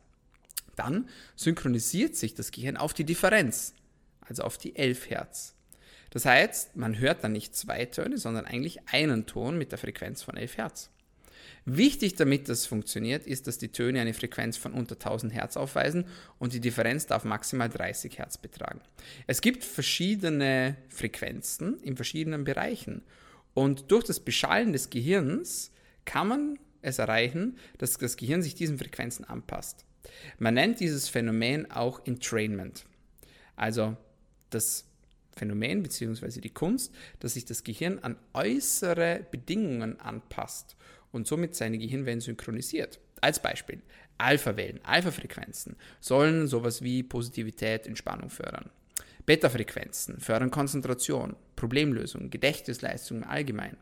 [SPEAKER 1] dann synchronisiert sich das Gehirn auf die Differenz, also auf die 11 Hertz. Das heißt, man hört dann nicht zwei Töne, sondern eigentlich einen Ton mit der Frequenz von 11 Hertz. Wichtig, damit das funktioniert, ist, dass die Töne eine Frequenz von unter 1000 Hertz aufweisen und die Differenz darf maximal 30 Hertz betragen. Es gibt verschiedene Frequenzen in verschiedenen Bereichen und durch das Beschallen des Gehirns kann man es erreichen, dass das Gehirn sich diesen Frequenzen anpasst. Man nennt dieses Phänomen auch Entrainment. Also das Phänomen bzw. die Kunst, dass sich das Gehirn an äußere Bedingungen anpasst und somit seine Gehirnwellen synchronisiert. Als Beispiel, Alpha-Wellen, Alpha-Frequenzen sollen sowas wie Positivität, Entspannung fördern. Beta-Frequenzen fördern Konzentration, Problemlösung, Gedächtnisleistung im Allgemeinen.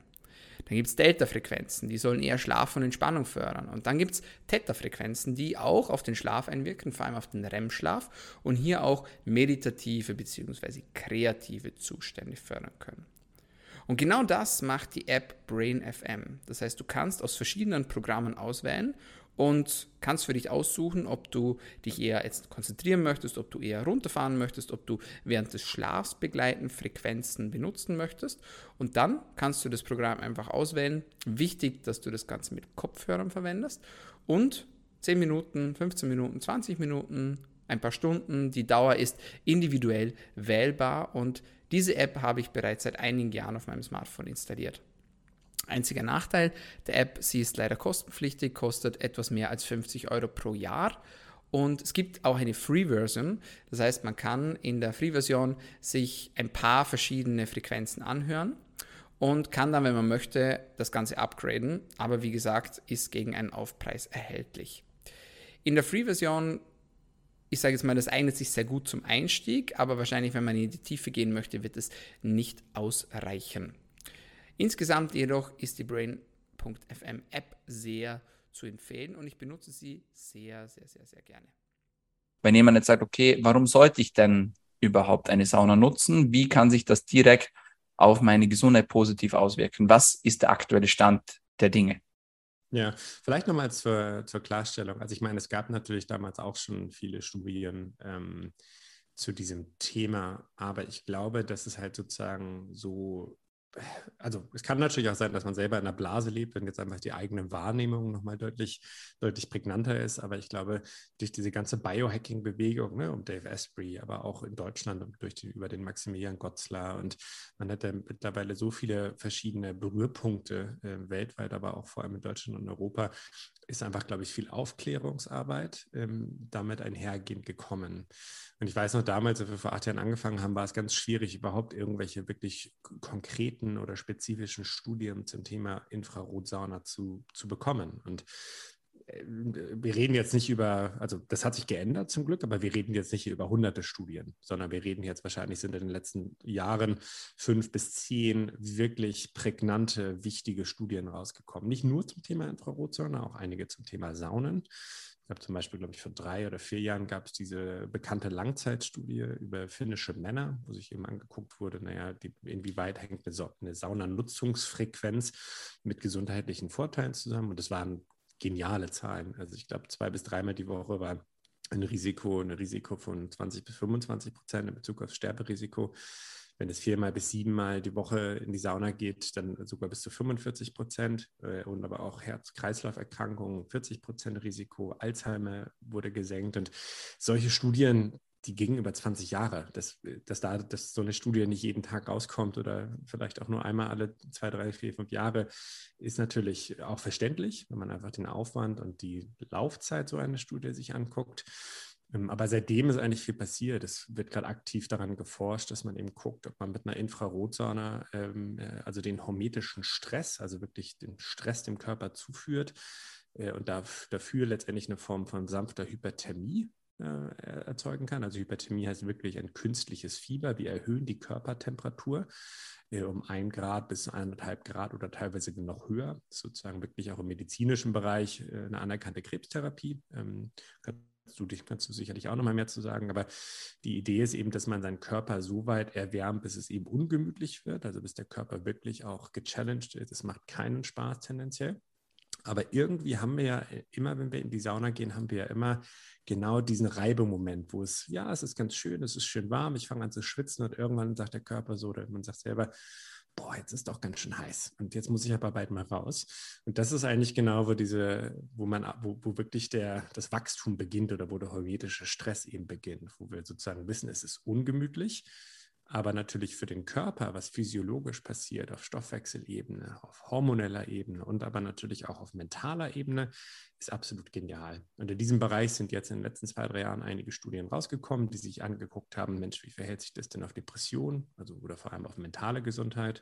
[SPEAKER 1] Dann gibt es Delta-Frequenzen, die sollen eher Schlaf und Entspannung fördern. Und dann gibt es Theta-Frequenzen, die auch auf den Schlaf einwirken, vor allem auf den REM-Schlaf und hier auch meditative bzw. kreative Zustände fördern können. Und genau das macht die App Brain FM. Das heißt, du kannst aus verschiedenen Programmen auswählen und kannst für dich aussuchen, ob du dich eher jetzt konzentrieren möchtest, ob du eher runterfahren möchtest, ob du während des Schlafs begleitend Frequenzen benutzen möchtest. Und dann kannst du das Programm einfach auswählen. Wichtig, dass du das Ganze mit Kopfhörern verwendest und 10 Minuten, 15 Minuten, 20 Minuten, ein paar Stunden. Die Dauer ist individuell wählbar und diese App habe ich bereits seit einigen Jahren auf meinem Smartphone installiert. Einziger Nachteil der App, sie ist leider kostenpflichtig, kostet etwas mehr als 50 Euro pro Jahr. Und es gibt auch eine Free-Version. Das heißt, man kann in der Free-Version sich ein paar verschiedene Frequenzen anhören und kann dann, wenn man möchte, das Ganze upgraden. Aber wie gesagt, ist gegen einen Aufpreis erhältlich. In der Free-Version, ich sage jetzt mal, das eignet sich sehr gut zum Einstieg, aber wahrscheinlich, wenn man in die Tiefe gehen möchte, wird es nicht ausreichen. Insgesamt jedoch ist die Brain.fm App sehr zu empfehlen und ich benutze sie sehr, sehr, sehr, sehr gerne.
[SPEAKER 5] Wenn jemand jetzt sagt, okay, warum sollte ich denn überhaupt eine Sauna nutzen? Wie kann sich das direkt auf meine Gesundheit positiv auswirken? Was ist der aktuelle Stand der Dinge?
[SPEAKER 6] Ja, vielleicht nochmal zur, zur Klarstellung. Also ich meine, es gab natürlich damals auch schon viele Studien ähm, zu diesem Thema, aber ich glaube, dass es halt sozusagen so also es kann natürlich auch sein, dass man selber in einer Blase lebt, wenn jetzt einfach die eigene Wahrnehmung nochmal deutlich, deutlich prägnanter ist. Aber ich glaube, durch diese ganze Biohacking-Bewegung ne, um Dave Asprey, aber auch in Deutschland durch die, über den Maximilian Gotzler und man hat ja mittlerweile so viele verschiedene Berührpunkte äh, weltweit, aber auch vor allem in Deutschland und Europa, ist einfach, glaube ich, viel Aufklärungsarbeit ähm, damit einhergehend gekommen. Und ich weiß noch damals, als wir vor acht Jahren angefangen haben, war es ganz schwierig, überhaupt irgendwelche wirklich konkreten oder spezifischen Studien zum Thema Infrarotsauna zu, zu bekommen. Und wir reden jetzt nicht über, also das hat sich geändert zum Glück, aber wir reden jetzt nicht über hunderte Studien, sondern wir reden jetzt wahrscheinlich sind in den letzten Jahren fünf bis zehn wirklich prägnante, wichtige Studien rausgekommen. Nicht nur zum Thema Infrarot, sondern auch einige zum Thema Saunen. Ich habe zum Beispiel, glaube ich, vor drei oder vier Jahren gab es diese bekannte Langzeitstudie über finnische Männer, wo sich eben angeguckt wurde, naja, die, inwieweit hängt eine, eine Saunanutzungsfrequenz mit gesundheitlichen Vorteilen zusammen. Und das waren geniale Zahlen. Also ich glaube, zwei bis dreimal die Woche war ein Risiko, ein Risiko von 20 bis 25 Prozent in Bezug aufs Sterberisiko. Wenn es viermal bis siebenmal die Woche in die Sauna geht, dann sogar bis zu 45 Prozent äh, und aber auch Herz-Kreislauf-Erkrankungen 40 Prozent Risiko. Alzheimer wurde gesenkt und solche Studien, die gingen über 20 Jahre. Dass, dass da dass so eine Studie nicht jeden Tag rauskommt oder vielleicht auch nur einmal alle zwei, drei, vier, fünf Jahre, ist natürlich auch verständlich, wenn man einfach den Aufwand und die Laufzeit so einer Studie sich anguckt. Ähm, aber seitdem ist eigentlich viel passiert. Es wird gerade aktiv daran geforscht, dass man eben guckt, ob man mit einer Infrarotsauna, ähm, äh, also den hormetischen Stress, also wirklich den Stress dem Körper zuführt äh, und dafür letztendlich eine Form von sanfter Hyperthermie erzeugen kann. Also Hyperthermie heißt wirklich ein künstliches Fieber. Wir erhöhen die Körpertemperatur äh, um ein Grad bis eineinhalb Grad oder teilweise noch höher. Sozusagen wirklich auch im medizinischen Bereich äh, eine anerkannte Krebstherapie. Ähm, kann du dich kannst du sicherlich auch noch mal mehr zu sagen, aber die Idee ist eben, dass man seinen Körper so weit erwärmt, bis es eben ungemütlich wird, also bis der Körper wirklich auch gechallenged ist. Es macht keinen Spaß tendenziell. Aber irgendwie haben wir ja immer, wenn wir in die Sauna gehen, haben wir ja immer genau diesen Reibemoment, wo es, ja, es ist ganz schön, es ist schön warm, ich fange an zu schwitzen und irgendwann sagt der Körper so, oder man sagt selber, boah, jetzt ist doch ganz schön heiß und jetzt muss ich aber bald mal raus. Und das ist eigentlich genau, wo diese, wo man, wo, wo wirklich der, das Wachstum beginnt oder wo der heuretische Stress eben beginnt, wo wir sozusagen wissen, es ist ungemütlich aber natürlich für den Körper, was physiologisch passiert, auf Stoffwechselebene, auf hormoneller Ebene und aber natürlich auch auf mentaler Ebene, ist absolut genial. Und in diesem Bereich sind jetzt in den letzten zwei, drei Jahren einige Studien rausgekommen, die sich angeguckt haben, Mensch, wie verhält sich das denn auf Depression, also oder vor allem auf mentale Gesundheit.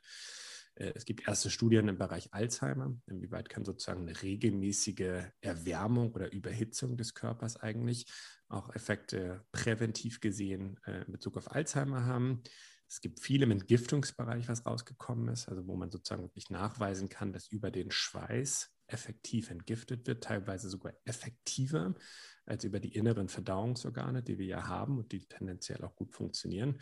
[SPEAKER 6] Äh, es gibt erste Studien im Bereich Alzheimer. Inwieweit kann sozusagen eine regelmäßige Erwärmung oder Überhitzung des Körpers eigentlich auch Effekte präventiv gesehen äh, in Bezug auf Alzheimer haben? Es gibt viel im Entgiftungsbereich, was rausgekommen ist, also wo man sozusagen wirklich nachweisen kann, dass über den Schweiß effektiv entgiftet wird, teilweise sogar effektiver als über die inneren Verdauungsorgane, die wir ja haben und die tendenziell auch gut funktionieren.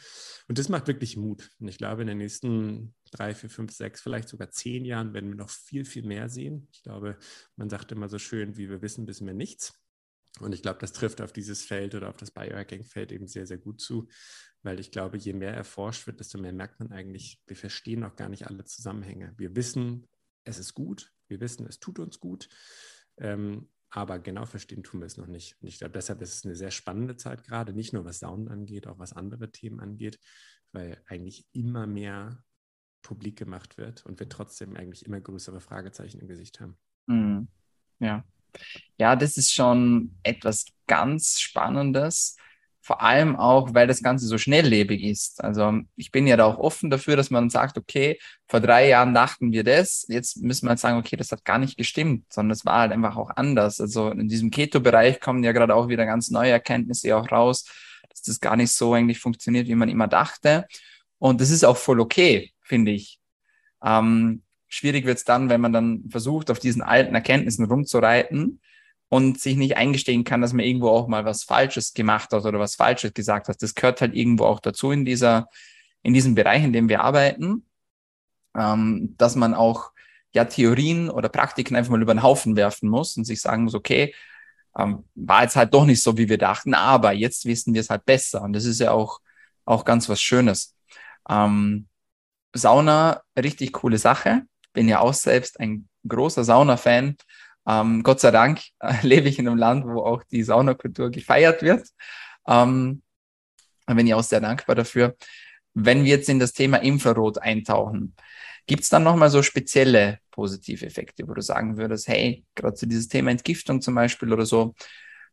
[SPEAKER 6] Und das macht wirklich Mut. Und ich glaube, in den nächsten drei, vier, fünf, sechs, vielleicht sogar zehn Jahren werden wir noch viel, viel mehr sehen. Ich glaube, man sagt immer so schön, wie wir wissen, wissen wir nichts. Und ich glaube, das trifft auf dieses Feld oder auf das Biohacking-Feld eben sehr, sehr gut zu, weil ich glaube, je mehr erforscht wird, desto mehr merkt man eigentlich, wir verstehen noch gar nicht alle Zusammenhänge. Wir wissen, es ist gut, wir wissen, es tut uns gut, ähm, aber genau verstehen tun wir es noch nicht. Und ich glaube, deshalb ist es eine sehr spannende Zeit gerade, nicht nur was Saunen angeht, auch was andere Themen angeht, weil eigentlich immer mehr publik gemacht wird und wir trotzdem eigentlich immer größere Fragezeichen im Gesicht haben.
[SPEAKER 5] Mhm. Ja. Ja, das ist schon etwas ganz Spannendes, vor allem auch, weil das Ganze so schnelllebig ist. Also ich bin ja da auch offen dafür, dass man sagt, okay, vor drei Jahren dachten wir das, jetzt müssen wir halt sagen, okay, das hat gar nicht gestimmt, sondern es war halt einfach auch anders. Also in diesem Keto-Bereich kommen ja gerade auch wieder ganz neue Erkenntnisse auch raus, dass das gar nicht so eigentlich funktioniert, wie man immer dachte. Und das ist auch voll okay, finde ich. Ähm, schwierig wird es dann, wenn man dann versucht, auf diesen alten Erkenntnissen rumzureiten und sich nicht eingestehen kann, dass man irgendwo auch mal was Falsches gemacht hat oder was Falsches gesagt hat. Das gehört halt irgendwo auch dazu in dieser, in diesem Bereich, in dem wir arbeiten, ähm, dass man auch ja Theorien oder Praktiken einfach mal über den Haufen werfen muss und sich sagen muss, okay, ähm, war jetzt halt doch nicht so, wie wir dachten, aber jetzt wissen wir es halt besser. Und das ist ja auch, auch ganz was Schönes. Ähm, Sauna, richtig coole Sache. Bin ja auch selbst ein großer Sauna-Fan. Ähm, Gott sei Dank äh, (laughs) lebe ich in einem Land, wo auch die Saunakultur gefeiert wird. Ähm, bin ich auch sehr dankbar dafür. Wenn wir jetzt in das Thema Infrarot eintauchen, gibt es dann nochmal so spezielle positive Effekte, wo du sagen würdest, hey, gerade zu dieses Thema Entgiftung zum Beispiel oder so,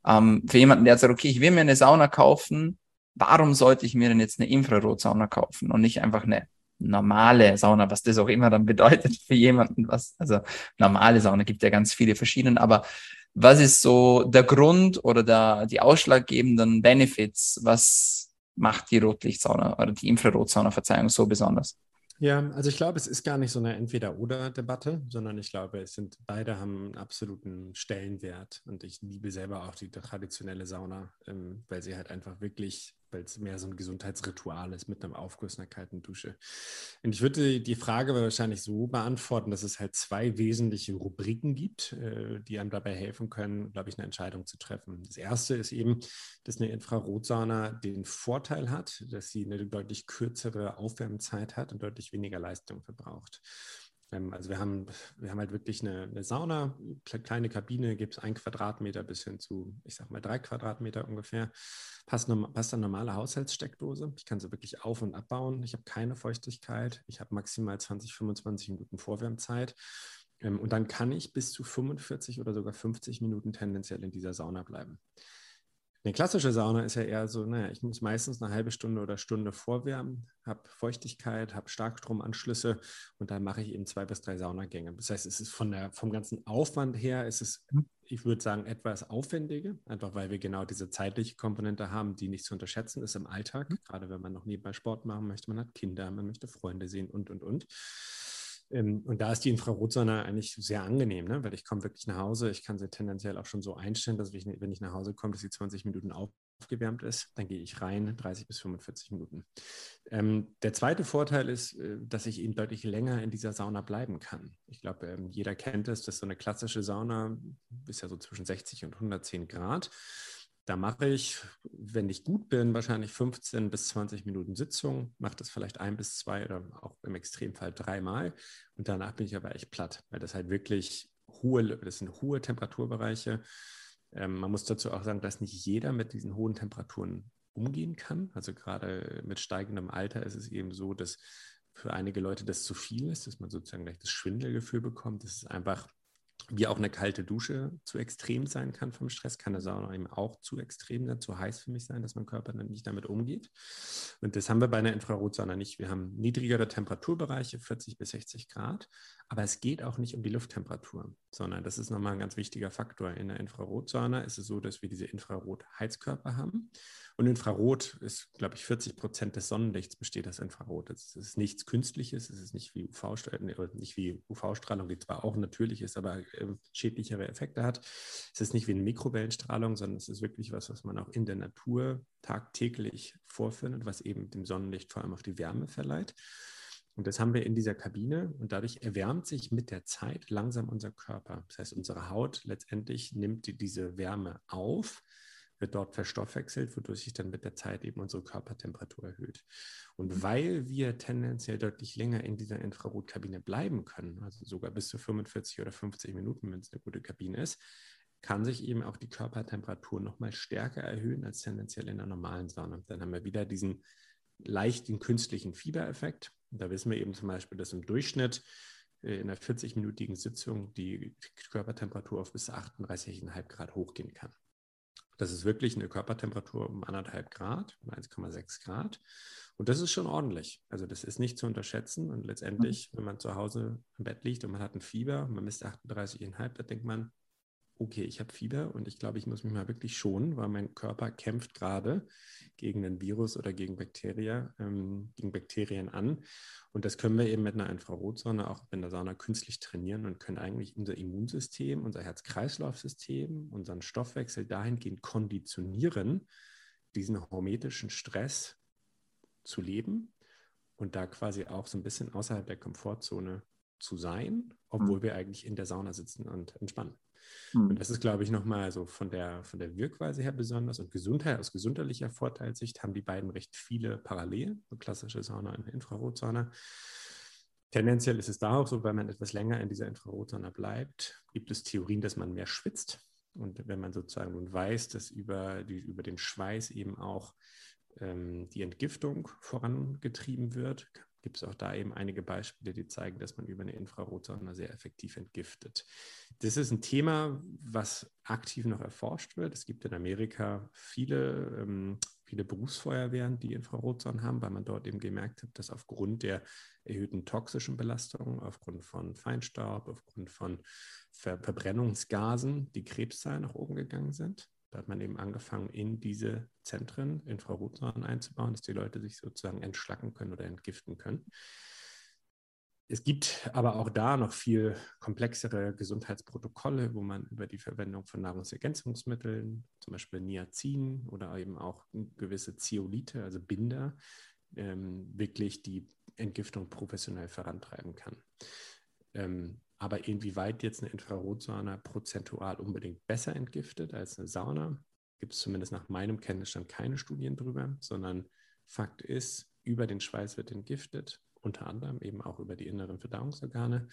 [SPEAKER 5] ähm, für jemanden, der sagt, okay, ich will mir eine Sauna kaufen, warum sollte ich mir denn jetzt eine Infrarotsauna kaufen und nicht einfach eine normale Sauna, was das auch immer dann bedeutet für jemanden, was, also normale Sauna gibt ja ganz viele verschiedene, aber was ist so der Grund oder der, die ausschlaggebenden Benefits? Was macht die Rotlichtsauna oder die Infrarotsauna, Verzeihung, so besonders?
[SPEAKER 6] Ja, also ich glaube, es ist gar nicht so eine Entweder-Oder-Debatte, sondern ich glaube, es sind beide haben einen absoluten Stellenwert und ich liebe selber auch die traditionelle Sauna, ähm, weil sie halt einfach wirklich weil es mehr so ein Gesundheitsritual ist mit einem Aufguss, einer kalten Dusche. Und ich würde die Frage wahrscheinlich so beantworten, dass es halt zwei wesentliche Rubriken gibt, äh, die einem dabei helfen können, glaube ich, eine Entscheidung zu treffen. Das erste ist eben, dass eine Infrarotsauna den Vorteil hat, dass sie eine deutlich kürzere Aufwärmzeit hat und deutlich weniger Leistung verbraucht. Ähm, also wir haben, wir haben halt wirklich eine, eine Sauna, kleine Kabine, gibt es ein Quadratmeter bis hin zu, ich sag mal, drei Quadratmeter ungefähr. Passt, passt eine normale Haushaltssteckdose. Ich kann sie wirklich auf- und abbauen. Ich habe keine Feuchtigkeit. Ich habe maximal 20, 25 Minuten Vorwärmzeit. Ähm, und dann kann ich bis zu 45 oder sogar 50 Minuten tendenziell in dieser Sauna bleiben. Eine klassische Sauna ist ja eher so, naja, ich muss meistens eine halbe Stunde oder Stunde vorwärmen, habe Feuchtigkeit, habe Starkstromanschlüsse und dann mache ich eben zwei bis drei Saunagänge. Das heißt, es ist von der, vom ganzen Aufwand her, ist es, ich würde sagen, etwas aufwendiger, einfach weil wir genau diese zeitliche Komponente haben, die nicht zu unterschätzen ist im Alltag. Mhm. Gerade wenn man noch nebenbei Sport machen möchte, man hat Kinder, man möchte Freunde sehen und, und, und. Ähm, und da ist die Infrarotsonne eigentlich sehr angenehm, ne? weil ich komme wirklich nach Hause. Ich kann sie tendenziell auch schon so einstellen, dass ich, wenn ich nach Hause komme, dass sie 20 Minuten aufgewärmt ist. Dann gehe ich rein, 30 bis 45 Minuten. Ähm, der zweite Vorteil ist, äh, dass ich eben deutlich länger in dieser Sauna bleiben kann. Ich glaube, ähm, jeder kennt es, dass so eine klassische Sauna ist ja so zwischen 60 und 110 Grad. Da mache ich, wenn ich gut bin, wahrscheinlich 15 bis 20 Minuten Sitzung, mache das vielleicht ein bis zwei oder auch im Extremfall dreimal. Und danach bin ich aber echt platt, weil das halt wirklich hohe, das sind hohe Temperaturbereiche. Ähm, man muss dazu auch sagen, dass nicht jeder mit diesen hohen Temperaturen umgehen kann. Also gerade mit steigendem Alter ist es eben so, dass für einige Leute das zu viel ist, dass man sozusagen gleich das Schwindelgefühl bekommt. Das ist einfach wie auch eine kalte Dusche zu extrem sein kann vom Stress, kann eine Sauna eben auch zu extrem sein, zu heiß für mich sein, dass mein Körper dann nicht damit umgeht. Und das haben wir bei einer Infrarotsauna nicht. Wir haben niedrigere Temperaturbereiche, 40 bis 60 Grad, aber es geht auch nicht um die Lufttemperatur, sondern das ist nochmal ein ganz wichtiger Faktor. In der Infrarotsauna ist es so, dass wir diese Infrarotheizkörper haben. Und Infrarot ist, glaube ich, 40 Prozent des Sonnenlichts besteht aus Infrarot. Es ist nichts Künstliches, es ist nicht wie UV-Strahlung, nicht wie UV-Strahlung, die zwar auch natürlich ist, aber äh, schädlichere Effekte hat. Es ist nicht wie eine Mikrowellenstrahlung, sondern es ist wirklich was, was man auch in der Natur tagtäglich vorfindet, was eben dem Sonnenlicht vor allem auf die Wärme verleiht. Und das haben wir in dieser Kabine und dadurch erwärmt sich mit der Zeit langsam unser Körper. Das heißt, unsere Haut letztendlich nimmt die, diese Wärme auf, wird dort verstoffwechselt, wodurch sich dann mit der Zeit eben unsere Körpertemperatur erhöht. Und weil wir tendenziell deutlich länger in dieser Infrarotkabine bleiben können, also sogar bis zu 45 oder 50 Minuten, wenn es eine gute Kabine ist, kann sich eben auch die Körpertemperatur nochmal stärker erhöhen als tendenziell in der normalen Sauna. Dann haben wir wieder diesen leichten künstlichen Fiebereffekt. Da wissen wir eben zum Beispiel, dass im Durchschnitt äh, in einer 40-minütigen Sitzung die Körpertemperatur auf bis 38,5 Grad hochgehen kann. Das ist wirklich eine Körpertemperatur um anderthalb Grad, um 1,6 Grad. Und das ist schon ordentlich. Also das ist nicht zu unterschätzen. Und letztendlich, wenn man zu Hause im Bett liegt und man hat ein Fieber, man misst 38,5, da denkt man, okay, ich habe Fieber und ich glaube, ich muss mich mal wirklich schonen, weil mein Körper kämpft gerade gegen ein Virus oder gegen Bakterien, ähm, gegen Bakterien an. Und das können wir eben mit einer Infrarotsonne, auch in der Sauna, künstlich trainieren und können eigentlich unser Immunsystem, unser Herz-Kreislauf-System, unseren Stoffwechsel dahingehend konditionieren, diesen hormetischen Stress zu leben und da quasi auch so ein bisschen außerhalb der Komfortzone zu sein, obwohl mhm. wir eigentlich in der Sauna sitzen und entspannen. Mhm. Und das ist, glaube ich, nochmal so von der, von der Wirkweise her besonders. Und Gesundheit, aus gesundheitlicher Vorteilssicht haben die beiden recht viele Parallelen, so klassische Sauna und Infrarotsauna. Tendenziell ist es da auch so, weil man etwas länger in dieser Infrarotsauna bleibt, gibt es Theorien, dass man mehr schwitzt. Und wenn man sozusagen nun weiß, dass über, die, über den Schweiß eben auch ähm, die Entgiftung vorangetrieben wird, gibt es auch da eben einige Beispiele, die zeigen, dass man über eine Infrarotsonde sehr effektiv entgiftet. Das ist ein Thema, was aktiv noch erforscht wird. Es gibt in Amerika viele, ähm, viele Berufsfeuerwehren, die Infrarotsonnen haben, weil man dort eben gemerkt hat, dass aufgrund der erhöhten toxischen Belastung, aufgrund von Feinstaub, aufgrund von Ver Verbrennungsgasen die Krebszahlen nach oben gegangen sind. Da hat man eben angefangen, in diese Zentren Infrarotsonnen einzubauen, dass die Leute sich sozusagen entschlacken können oder entgiften können. Es gibt aber auch da noch viel komplexere Gesundheitsprotokolle, wo man über die Verwendung von Nahrungsergänzungsmitteln, zum Beispiel Niacin oder eben auch gewisse Zeolite, also Binder, ähm, wirklich die Entgiftung professionell vorantreiben kann. Ähm, aber inwieweit jetzt eine Infrarotsauna prozentual unbedingt besser entgiftet als eine Sauna, gibt es zumindest nach meinem Kenntnisstand keine Studien drüber, sondern Fakt ist, über den Schweiß wird entgiftet, unter anderem eben auch über die inneren Verdauungsorgane.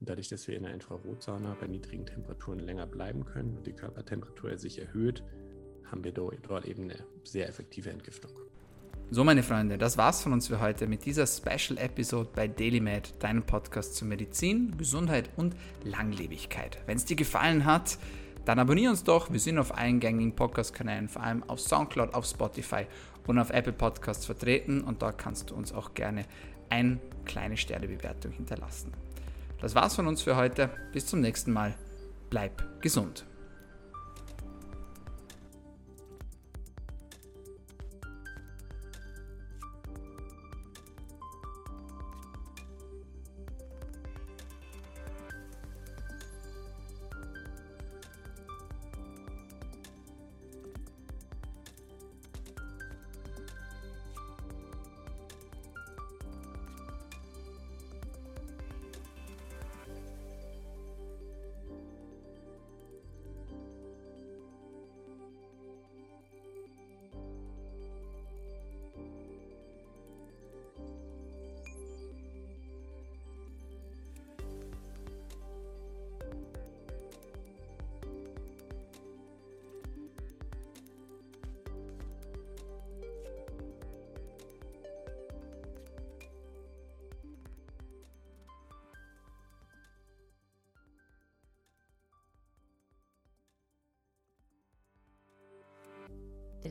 [SPEAKER 6] Und dadurch, dass wir in der Infrarotsauna bei niedrigen Temperaturen länger bleiben können und die Körpertemperatur sich erhöht, haben wir dort eben eine sehr effektive Entgiftung.
[SPEAKER 1] So, meine Freunde, das war's von uns für heute mit dieser Special Episode bei DailyMed, deinem Podcast zu Medizin, Gesundheit und Langlebigkeit. Wenn es dir gefallen hat, dann abonniere uns doch. Wir sind auf allen gängigen Podcast-Kanälen, vor allem auf Soundcloud, auf Spotify und auf Apple Podcasts vertreten und dort kannst du uns auch gerne eine kleine Sternebewertung hinterlassen. Das war's von uns für heute. Bis zum nächsten Mal. Bleib gesund.